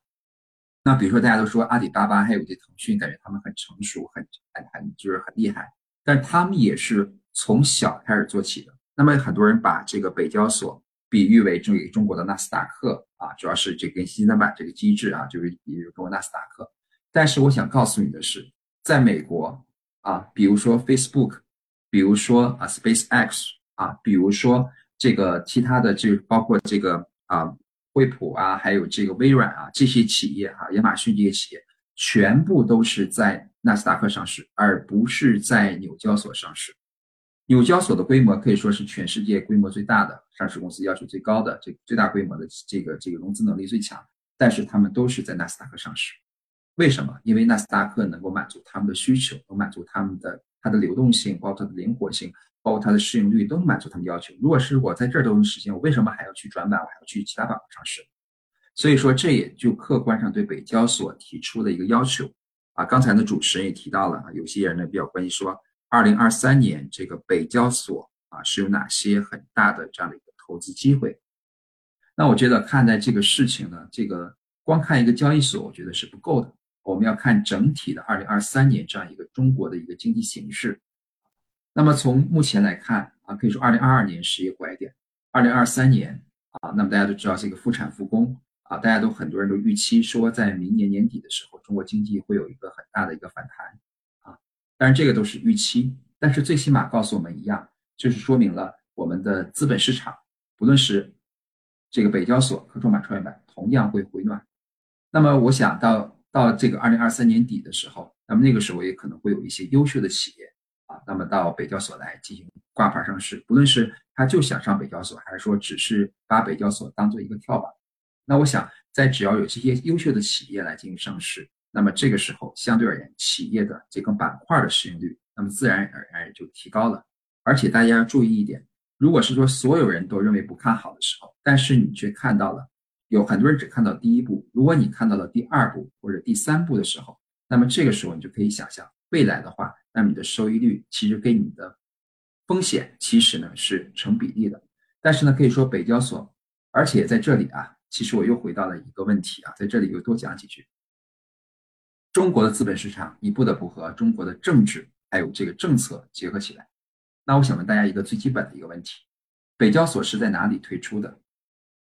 那比如说，大家都说阿里巴巴还有这腾讯，感觉他们很成熟，很很很就是很厉害，但他们也是从小开始做起的。那么很多人把这个北交所比喻为这个中国的纳斯达克啊，主要是这跟新三板这个机制啊，就是比如中国纳斯达克。但是我想告诉你的是，在美国啊，比如说 Facebook，比如说啊 SpaceX 啊，比如说这个其他的，就包括这个啊。惠普啊，还有这个微软啊，这些企业哈，亚马逊这些企业，全部都是在纳斯达克上市，而不是在纽交所上市。纽交所的规模可以说是全世界规模最大的上市公司，要求最高的，这最大规模的这个这个融资能力最强。但是他们都是在纳斯达克上市，为什么？因为纳斯达克能够满足他们的需求，能满足他们的它的流动性，包括它的灵活性。包括它的市盈率都能满足他们要求。如果是我在这儿都能实现，我为什么还要去转板？我还要去其他板块上市？所以说，这也就客观上对北交所提出的一个要求啊。刚才呢主持人也提到了啊，有些人呢比较关心说，二零二三年这个北交所啊是有哪些很大的这样的一个投资机会？那我觉得看待这个事情呢，这个光看一个交易所，我觉得是不够的。我们要看整体的二零二三年这样一个中国的一个经济形势。那么从目前来看啊，可以说二零二二年是一个拐点，二零二三年啊，那么大家都知道是一个复产复工啊，大家都很多人都预期说在明年年底的时候，中国经济会有一个很大的一个反弹啊。当然这个都是预期，但是最起码告诉我们一样，就是说明了我们的资本市场，不论是这个北交所科创板、创业板，同样会回暖。那么我想到到这个二零二三年底的时候，那么那个时候也可能会有一些优秀的企业那么到北交所来进行挂牌上市，不论是他就想上北交所，还是说只是把北交所当做一个跳板。那我想，在只要有这些优秀的企业来进行上市，那么这个时候相对而言，企业的这个板块的市盈率，那么自然而然就提高了。而且大家要注意一点，如果是说所有人都认为不看好的时候，但是你却看到了有很多人只看到第一步，如果你看到了第二步或者第三步的时候，那么这个时候你就可以想象，未来的话，那么你的收益率其实跟你的风险其实呢是成比例的。但是呢，可以说北交所，而且在这里啊。其实我又回到了一个问题啊，在这里又多讲几句。中国的资本市场，你不得不和中国的政治还有这个政策结合起来。那我想问大家一个最基本的一个问题：北交所是在哪里推出的？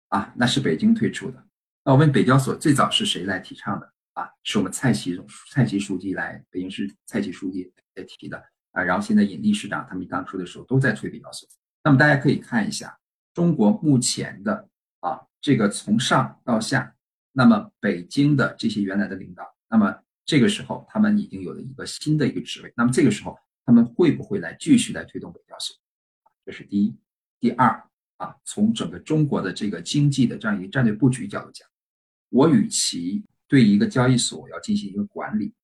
啊，那是北京推出的。那我问北交所最早是谁来提倡的？啊，是我们蔡奇总蔡奇书记来北京市蔡奇书记提的啊。然后现在尹力市长他们当初的时候都在推北交所。那么大家可以看一下中国目前的啊。这个从上到下，那么北京的这些原来的领导，那么这个时候他们已经有了一个新的一个职位，那么这个时候他们会不会来继续来推动北交所？这是第一。第二啊，从整个中国的这个经济的这样一个战略布局角度讲，我与其对一个交易所要进行一个管理。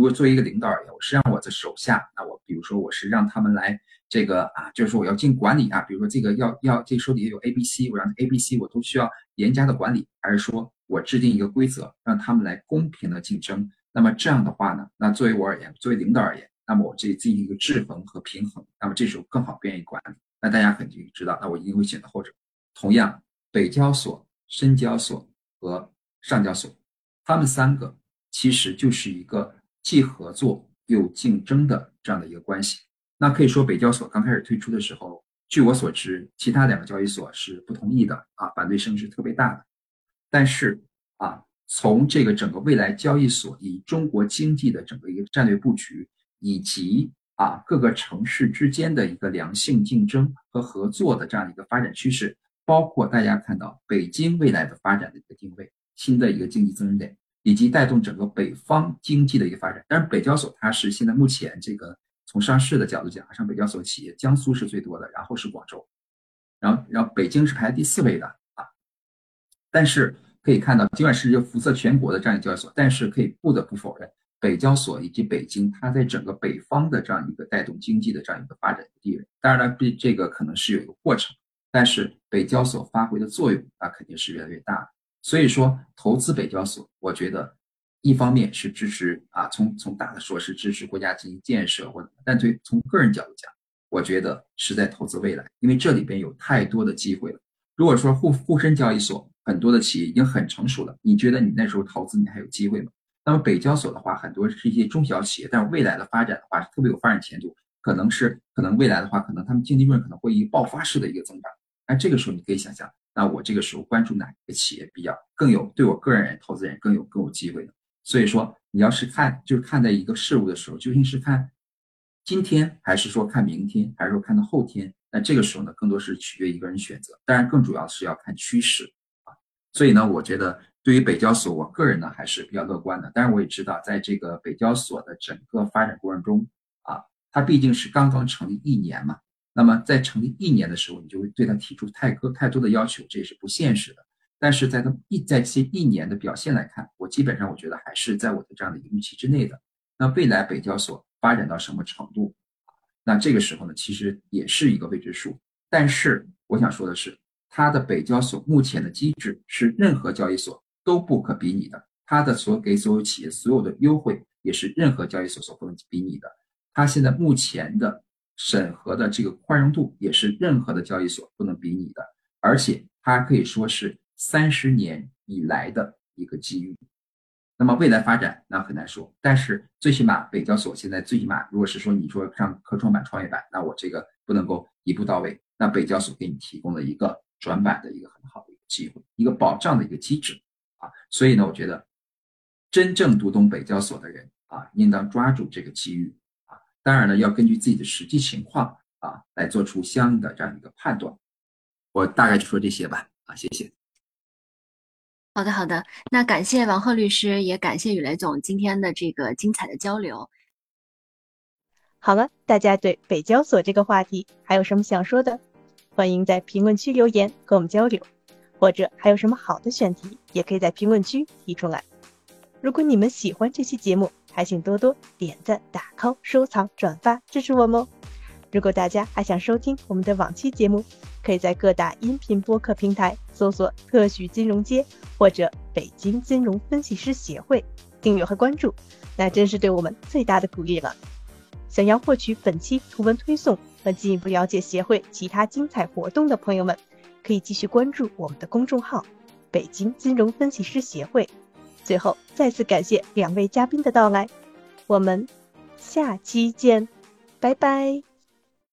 如果作为一个领导而言，我是让我的手下，那我比如说我是让他们来这个啊，就是说我要进管理啊，比如说这个要要这手底下有 A、B、C，我让 A、B、C 我都需要严加的管理，还是说我制定一个规则，让他们来公平的竞争？那么这样的话呢，那作为我而言，作为领导而言，那么我这进行一个制衡和平衡，那么这时候更好便于管理。那大家肯定知道，那我一定会选择后者。同样，北交所、深交所和上交所，他们三个其实就是一个。既合作又竞争的这样的一个关系，那可以说北交所刚开始推出的时候，据我所知，其他两个交易所是不同意的啊，反对声是特别大的。但是啊，从这个整个未来交易所以中国经济的整个一个战略布局，以及啊各个城市之间的一个良性竞争和合作的这样一个发展趋势，包括大家看到北京未来的发展的一个定位，新的一个经济增长点。以及带动整个北方经济的一个发展，但是北交所它是现在目前这个从上市的角度讲，上北交所企业，江苏是最多的，然后是广州，然后然后北京是排第四位的啊。但是可以看到，尽管是一个辐射全国的这样一个交易所，但是可以不得不否认，北交所以及北京它在整个北方的这样一个带动经济的这样一个发展的地位。当然了，这这个可能是有一个过程，但是北交所发挥的作用那肯定是越来越大。所以说，投资北交所，我觉得一方面是支持啊，从从大的说是支持国家进行建设或者，但对从个人角度讲，我觉得是在投资未来，因为这里边有太多的机会了。如果说沪沪深交易所很多的企业已经很成熟了，你觉得你那时候投资你还有机会吗？那么北交所的话，很多是一些中小企业，但是未来的发展的话是特别有发展前途，可能是可能未来的话，可能他们净利润可能会以爆发式的一个增长。那这个时候你可以想象。那我这个时候关注哪一个企业比较更有对我个人投资人更有更有机会的？所以说你要是看就是看待一个事物的时候，究竟是看今天还是说看明天，还是说看到后天？那这个时候呢，更多是取决一个人选择。当然，更主要是要看趋势啊。所以呢，我觉得对于北交所，我个人呢还是比较乐观的。当然，我也知道在这个北交所的整个发展过程中啊，它毕竟是刚刚成立一年嘛。那么在成立一年的时候，你就会对他提出太多太多的要求，这也是不现实的。但是在他一在这一年的表现来看，我基本上我觉得还是在我的这样的一个预期之内的。那未来北交所发展到什么程度，那这个时候呢，其实也是一个未知数。但是我想说的是，它的北交所目前的机制是任何交易所都不可比拟的，它的所给所有企业所有的优惠也是任何交易所所不能比拟的。它现在目前的。审核的这个宽容度也是任何的交易所不能比拟的，而且它可以说是三十年以来的一个机遇。那么未来发展那很难说，但是最起码北交所现在最起码，如果是说你说上科创板、创业板，那我这个不能够一步到位，那北交所给你提供了一个转板的一个很好的一个机会，一个保障的一个机制啊。所以呢，我觉得真正读懂北交所的人啊，应当抓住这个机遇。当然呢，要根据自己的实际情况啊，来做出相应的这样一个判断。我大概就说这些吧，啊，谢谢。好的，好的，那感谢王鹤律师，也感谢雨雷总今天的这个精彩的交流。好了，大家对北交所这个话题还有什么想说的？欢迎在评论区留言和我们交流，或者还有什么好的选题，也可以在评论区提出来。如果你们喜欢这期节目，还请多多点赞、打 call、收藏、转发支持我们哦。如果大家还想收听我们的往期节目，可以在各大音频播客平台搜索“特许金融街”或者“北京金融分析师协会”，订阅和关注，那真是对我们最大的鼓励了。想要获取本期图文推送和进一步了解协会其他精彩活动的朋友们，可以继续关注我们的公众号“北京金融分析师协会”。最后，再次感谢两位嘉宾的到来，我们下期见，拜拜。